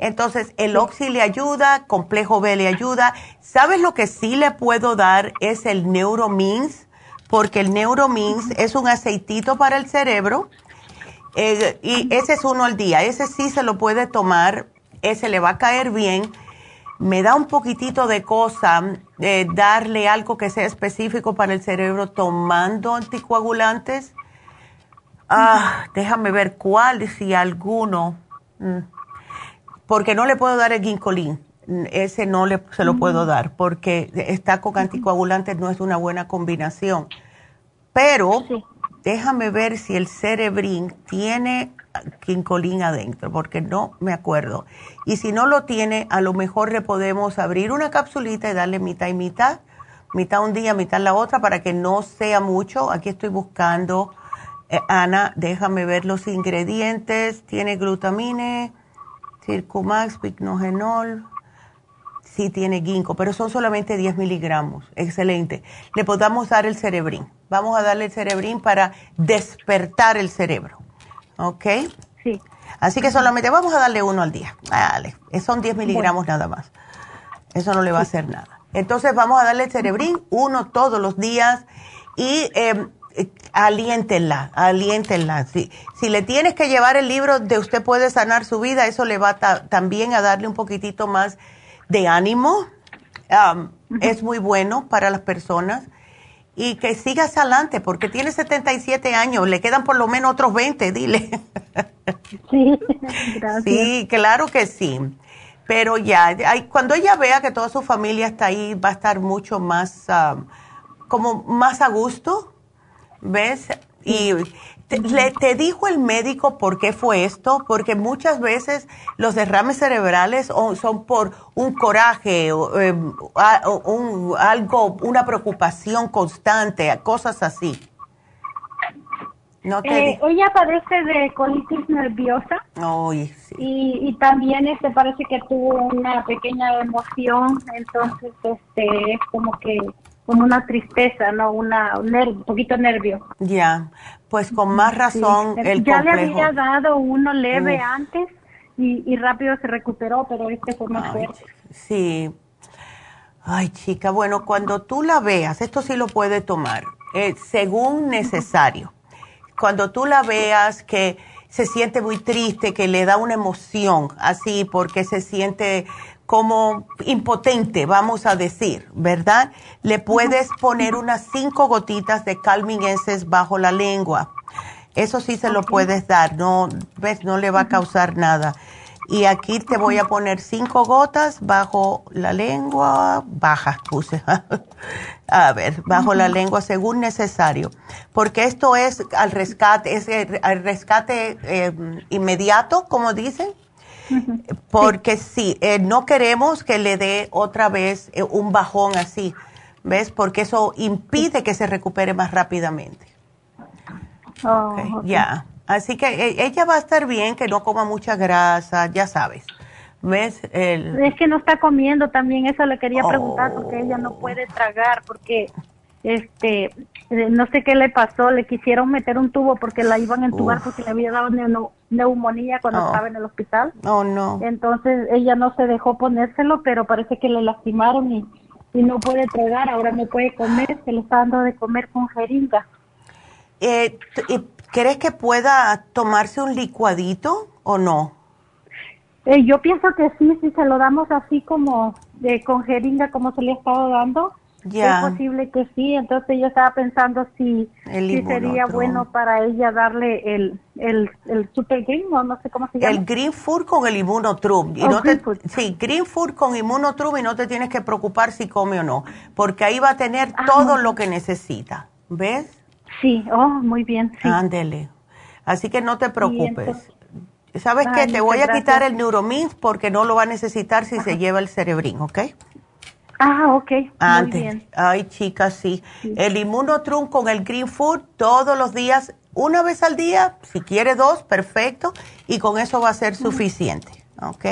Entonces, el Oxy le ayuda, Complejo B le ayuda. ¿Sabes lo que sí le puedo dar? Es el Neuromins, porque el Neuromins es un aceitito para el cerebro eh, y ese es uno al día. Ese sí se lo puede tomar, ese le va a caer bien. Me da un poquitito de cosa eh, darle algo que sea específico para el cerebro tomando anticoagulantes. Ah, déjame ver cuál, si alguno. Mm porque no le puedo dar el ginkolín. Ese no le, se lo puedo dar porque está con anticoagulantes, no es una buena combinación. Pero déjame ver si el cerebrín tiene ginkolín adentro, porque no me acuerdo. Y si no lo tiene, a lo mejor le podemos abrir una capsulita y darle mitad y mitad, mitad un día, mitad la otra, para que no sea mucho. Aquí estoy buscando, eh, Ana, déjame ver los ingredientes. Tiene glutamine, Circumax, Pignogenol, sí tiene ginkgo, pero son solamente 10 miligramos. Excelente. Le podamos dar el cerebrín. Vamos a darle el cerebrín para despertar el cerebro. ¿Ok? Sí. Así que solamente vamos a darle uno al día. Dale. Son 10 miligramos nada más. Eso no le va a hacer nada. Entonces vamos a darle el cerebrín uno todos los días y eh, aliéntenla, aliéntenla. Si, si le tienes que llevar el libro de Usted puede sanar su vida, eso le va también a darle un poquitito más de ánimo. Es muy bueno para las personas. Y que sigas adelante, porque tiene 77 años, le quedan por lo menos otros 20, dile. <laughs> <laughs> Sí, gracias. Sí, claro que sí. Pero ya, cuando ella vea que toda su familia está ahí, va a estar mucho más, como más a gusto ¿Ves? Y te, le, te dijo el médico por qué fue esto, porque muchas veces los derrames cerebrales son por un coraje, o, eh, un, algo, una preocupación constante, cosas así. ¿No te eh, ella padece de colitis nerviosa. sí. y, y también este parece que tuvo una pequeña emoción, entonces este es como que como una tristeza, ¿no? Una, un, poquito nervio. Ya, pues con más razón el Ya le había dado uno leve antes y, y, rápido se recuperó, pero este fue más fuerte. Sí. Ay, chica, bueno, cuando tú la veas, esto sí lo puede tomar, eh, según necesario. Cuando tú la veas que se siente muy triste, que le da una emoción así, porque se siente como impotente, vamos a decir, ¿verdad? Le puedes poner unas cinco gotitas de calming essence bajo la lengua. Eso sí se lo puedes dar, no, ves, no le va a causar nada. Y aquí te voy a poner cinco gotas bajo la lengua, baja, puse. <laughs> a ver, bajo la lengua según necesario. Porque esto es al rescate, es al rescate eh, inmediato, como dicen <laughs> porque sí, eh, no queremos que le dé otra vez eh, un bajón así, ¿ves? Porque eso impide que se recupere más rápidamente. Oh, ya, así que eh, ella va a estar bien, que no coma mucha grasa, ya sabes. ¿Ves? Es que no está comiendo también, eso le quería preguntar, porque ella no puede tragar, porque este eh, no sé qué le pasó, le quisieron meter un tubo porque la iban a entubar porque le había dado neumonía cuando estaba en el hospital. Oh, no. Entonces ella no se dejó ponérselo, pero parece que le lastimaron y, y no puede tragar, ahora no puede comer, se le está dando de comer con jeringa. Eh, ¿Crees que pueda tomarse un licuadito o no? Eh, yo pienso que sí, si se lo damos así como de con jeringa como se le ha estado dando, es posible que sí, entonces yo estaba pensando si, sería bueno para ella darle el, el, el Super Green, o no sé cómo se llama. El Green Food con el Immunotrum. Y oh, no te, Sí, Green Food con Immunotrum y no te tienes que preocupar si come o no, porque ahí va a tener ah, todo lo que necesita. ¿Ves? Sí, oh, muy bien. Sí. Ándele. Así que no te preocupes. ¿Sabes qué? Te voy a quitar el Neuromins porque no lo va a necesitar si se lleva el cerebrín, ¿ok? Ah, ok. Muy bien. Ay, chicas, sí. El inmunotrum con el green food todos los días, una vez al día, si quiere dos, perfecto, y con eso va a ser suficiente, ¿ok?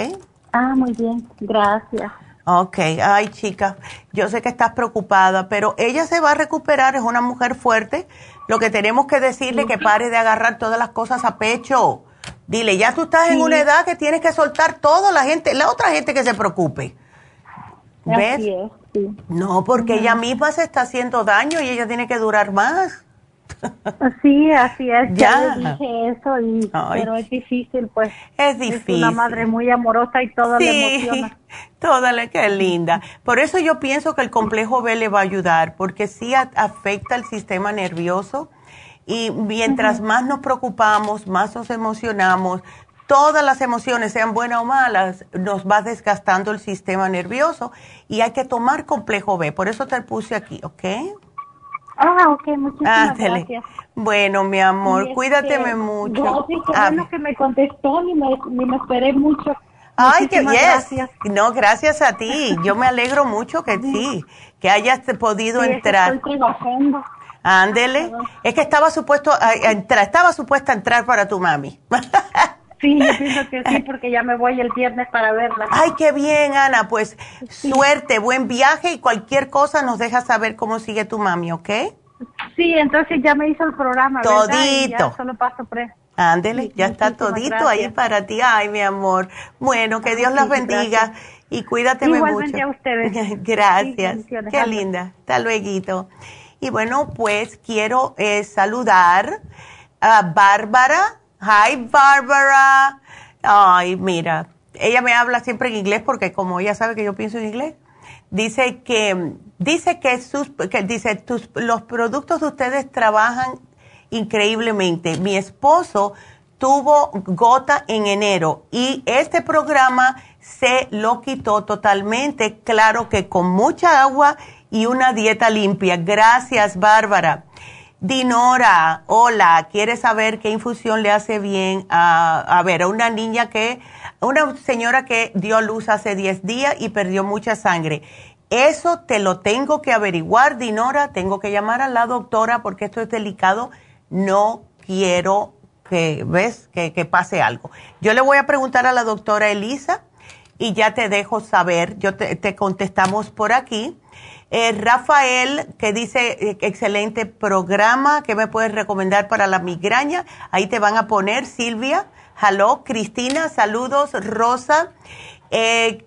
Ah, muy bien, gracias. Ok, ay chica, yo sé que estás preocupada, pero ella se va a recuperar, es una mujer fuerte. Lo que tenemos que decirle es que pare de agarrar todas las cosas a pecho. Dile, ya tú estás en una edad que tienes que soltar todo, la gente, la otra gente que se preocupe. ¿Ves? No, porque ella misma se está haciendo daño y ella tiene que durar más. <laughs> Sí, así es. Ya, dije eso, y, pero es difícil, pues. Es difícil. Es una madre muy amorosa y todo le emociona. <laughs> Toda la que linda. Por eso yo pienso que el complejo B le va a ayudar, porque sí afecta el sistema nervioso y mientras más nos preocupamos, más nos emocionamos, todas las emociones, sean buenas o malas, nos va desgastando el sistema nervioso y hay que tomar complejo B. Por eso te puse aquí, ¿ok? Ah, ok, muchísimas gracias. Bueno, mi amor, este, cuídateme mucho. Gracias, qué ah, bueno que me contestó, ni me, ni me esperé mucho. Ay, qué bien. No, gracias a ti. Yo me alegro mucho que sí, que hayas podido entrar. Estoy trabajando. Ándele. Es que estaba supuesto a, entrar, estaba supuesta a entrar para tu mami. <laughs> Sí, yo pienso que sí, porque ya me voy el viernes para verla. Ay, qué bien, Ana. Pues suerte, buen viaje y cualquier cosa nos deja saber cómo sigue tu mami, ¿ok? Sí, entonces ya me hizo el programa. Todito. solo paso pre. Ándele, ya está todito ahí para ti. Ay, mi amor. Bueno, que Dios los bendiga y cuídate mucho. Igualmente a ustedes. <laughs> gracias. Qué linda. Hasta luego. Y bueno, pues quiero eh, saludar a Bárbara Hi, Barbara. Ay, mira, ella me habla siempre en inglés porque como ella sabe que yo pienso en inglés, dice que dice que sus que dice tus los productos de ustedes trabajan increíblemente. Mi esposo tuvo gota en enero y este programa se lo quitó totalmente, claro que con mucha agua y una dieta limpia. Gracias, Bárbara. Dinora, hola, quiere saber qué infusión le hace bien a, a ver, a una niña que, una señora que dio luz hace 10 días y perdió mucha sangre. Eso te lo tengo que averiguar, Dinora, tengo que llamar a la doctora porque esto es delicado. No quiero que, ¿ves? Que, pase algo. Yo le voy a preguntar a la doctora Elisa y ya te dejo saber, yo te, te contestamos por aquí eh, Rafael, que dice, eh, excelente programa, ¿qué me puedes recomendar para la migraña? Ahí te van a poner, Silvia. Hello, Cristina, saludos, Rosa. Eh,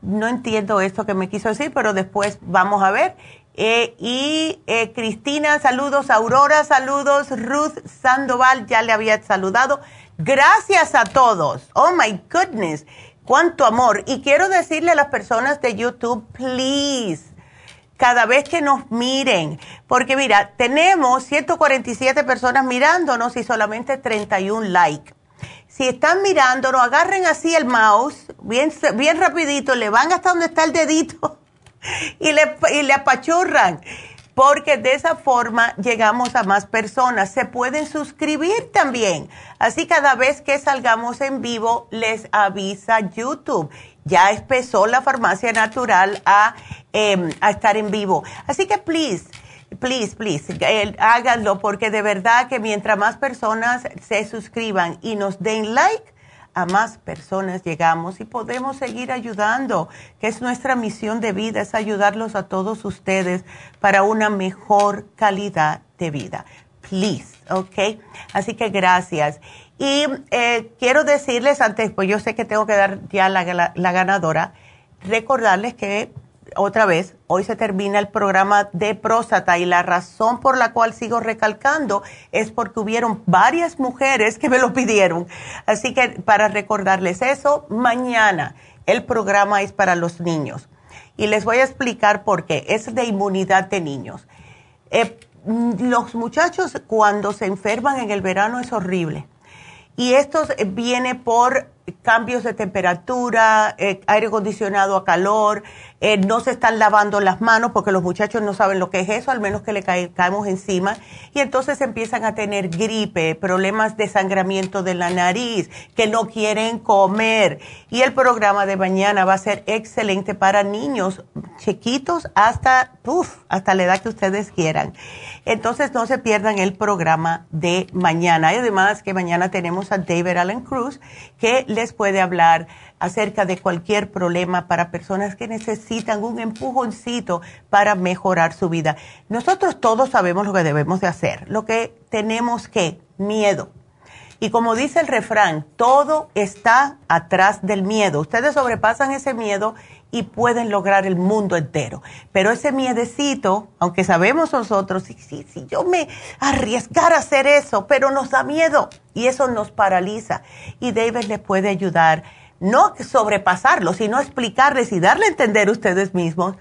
no entiendo esto que me quiso decir, pero después vamos a ver. y Cristina, saludos, Aurora, saludos, Ruth Sandoval, ya le había saludado. Gracias a todos. Oh my goodness, cuánto amor. Y quiero decirle a las personas de YouTube, please cada vez que nos miren, porque mira, tenemos 147 personas mirándonos y solamente 31 likes. Si están mirándonos, agarren así el mouse, bien, bien rapidito, le van hasta donde está el dedito <laughs> y le, y le apachurran porque de esa forma llegamos a más personas. Se pueden suscribir también. Así cada vez que salgamos en vivo les avisa YouTube. Ya empezó la farmacia natural a, em, a estar en vivo. Así que please, please, please, háganlo porque de verdad que mientras más personas se suscriban y nos den like, a más personas llegamos y podemos seguir ayudando, que es nuestra misión de vida, es ayudarlos a todos ustedes para una mejor calidad de vida. Please, ¿ok? Así que gracias. Y eh, quiero decirles antes, pues yo sé que tengo que dar ya la, ganadora, recordarles que otra vez, hoy se termina el programa de próstata y la razón por la cual sigo recalcando es porque hubieron varias mujeres que me lo pidieron. Así que para recordarles eso, mañana el programa es para los niños. Y les voy a explicar por qué. Es de inmunidad de niños. Eh, los muchachos cuando se enferman en el verano es horrible. Y esto viene por cambios de temperatura, eh, aire acondicionado a calor, eh, no se están lavando las manos porque los muchachos no saben lo que es eso, al menos que le caemos encima, y entonces empiezan a tener gripe, problemas de sangramiento de la nariz, que no quieren comer. Y el programa de mañana va a ser excelente para niños chiquitos hasta, hasta la edad que ustedes quieran. Entonces no se pierdan el programa de mañana. Y además que mañana tenemos a David Allen Cruz que les puede hablar acerca de cualquier problema para personas que necesitan un empujoncito para mejorar su vida. Nosotros todos sabemos lo que debemos de hacer, lo que tenemos que, miedo. Y como dice el refrán, todo está atrás del miedo. Ustedes sobrepasan ese miedo y pueden lograr el mundo entero. Pero ese miedecito, aunque sabemos nosotros, si, si, yo me arriesgara a hacer eso, pero nos da miedo y eso nos paraliza. Y David le puede ayudar no sobrepasarlo, sino explicarles y darle a entender ustedes mismos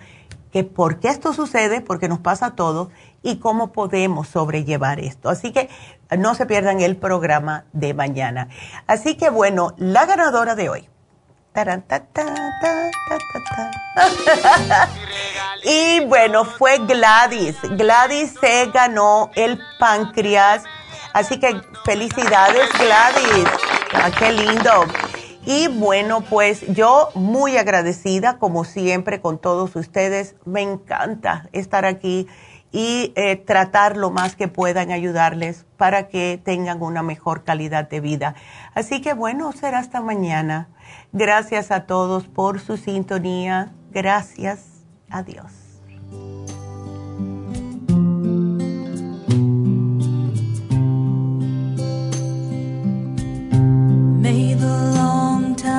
que por qué esto sucede, porque nos pasa a todos y cómo podemos sobrellevar esto. Así que no se pierdan el programa de mañana. Así que bueno, la ganadora de hoy. <laughs> y bueno, fue Gladys. Gladys se ganó el páncreas. Así que felicidades, Gladys. Ah, qué lindo. Y bueno, pues yo muy agradecida, como siempre, con todos ustedes. Me encanta estar aquí y eh, tratar lo más que puedan ayudarles para que tengan una mejor calidad de vida. Así que bueno, será hasta mañana. Gracias a todos por su sintonía. Gracias. Adiós.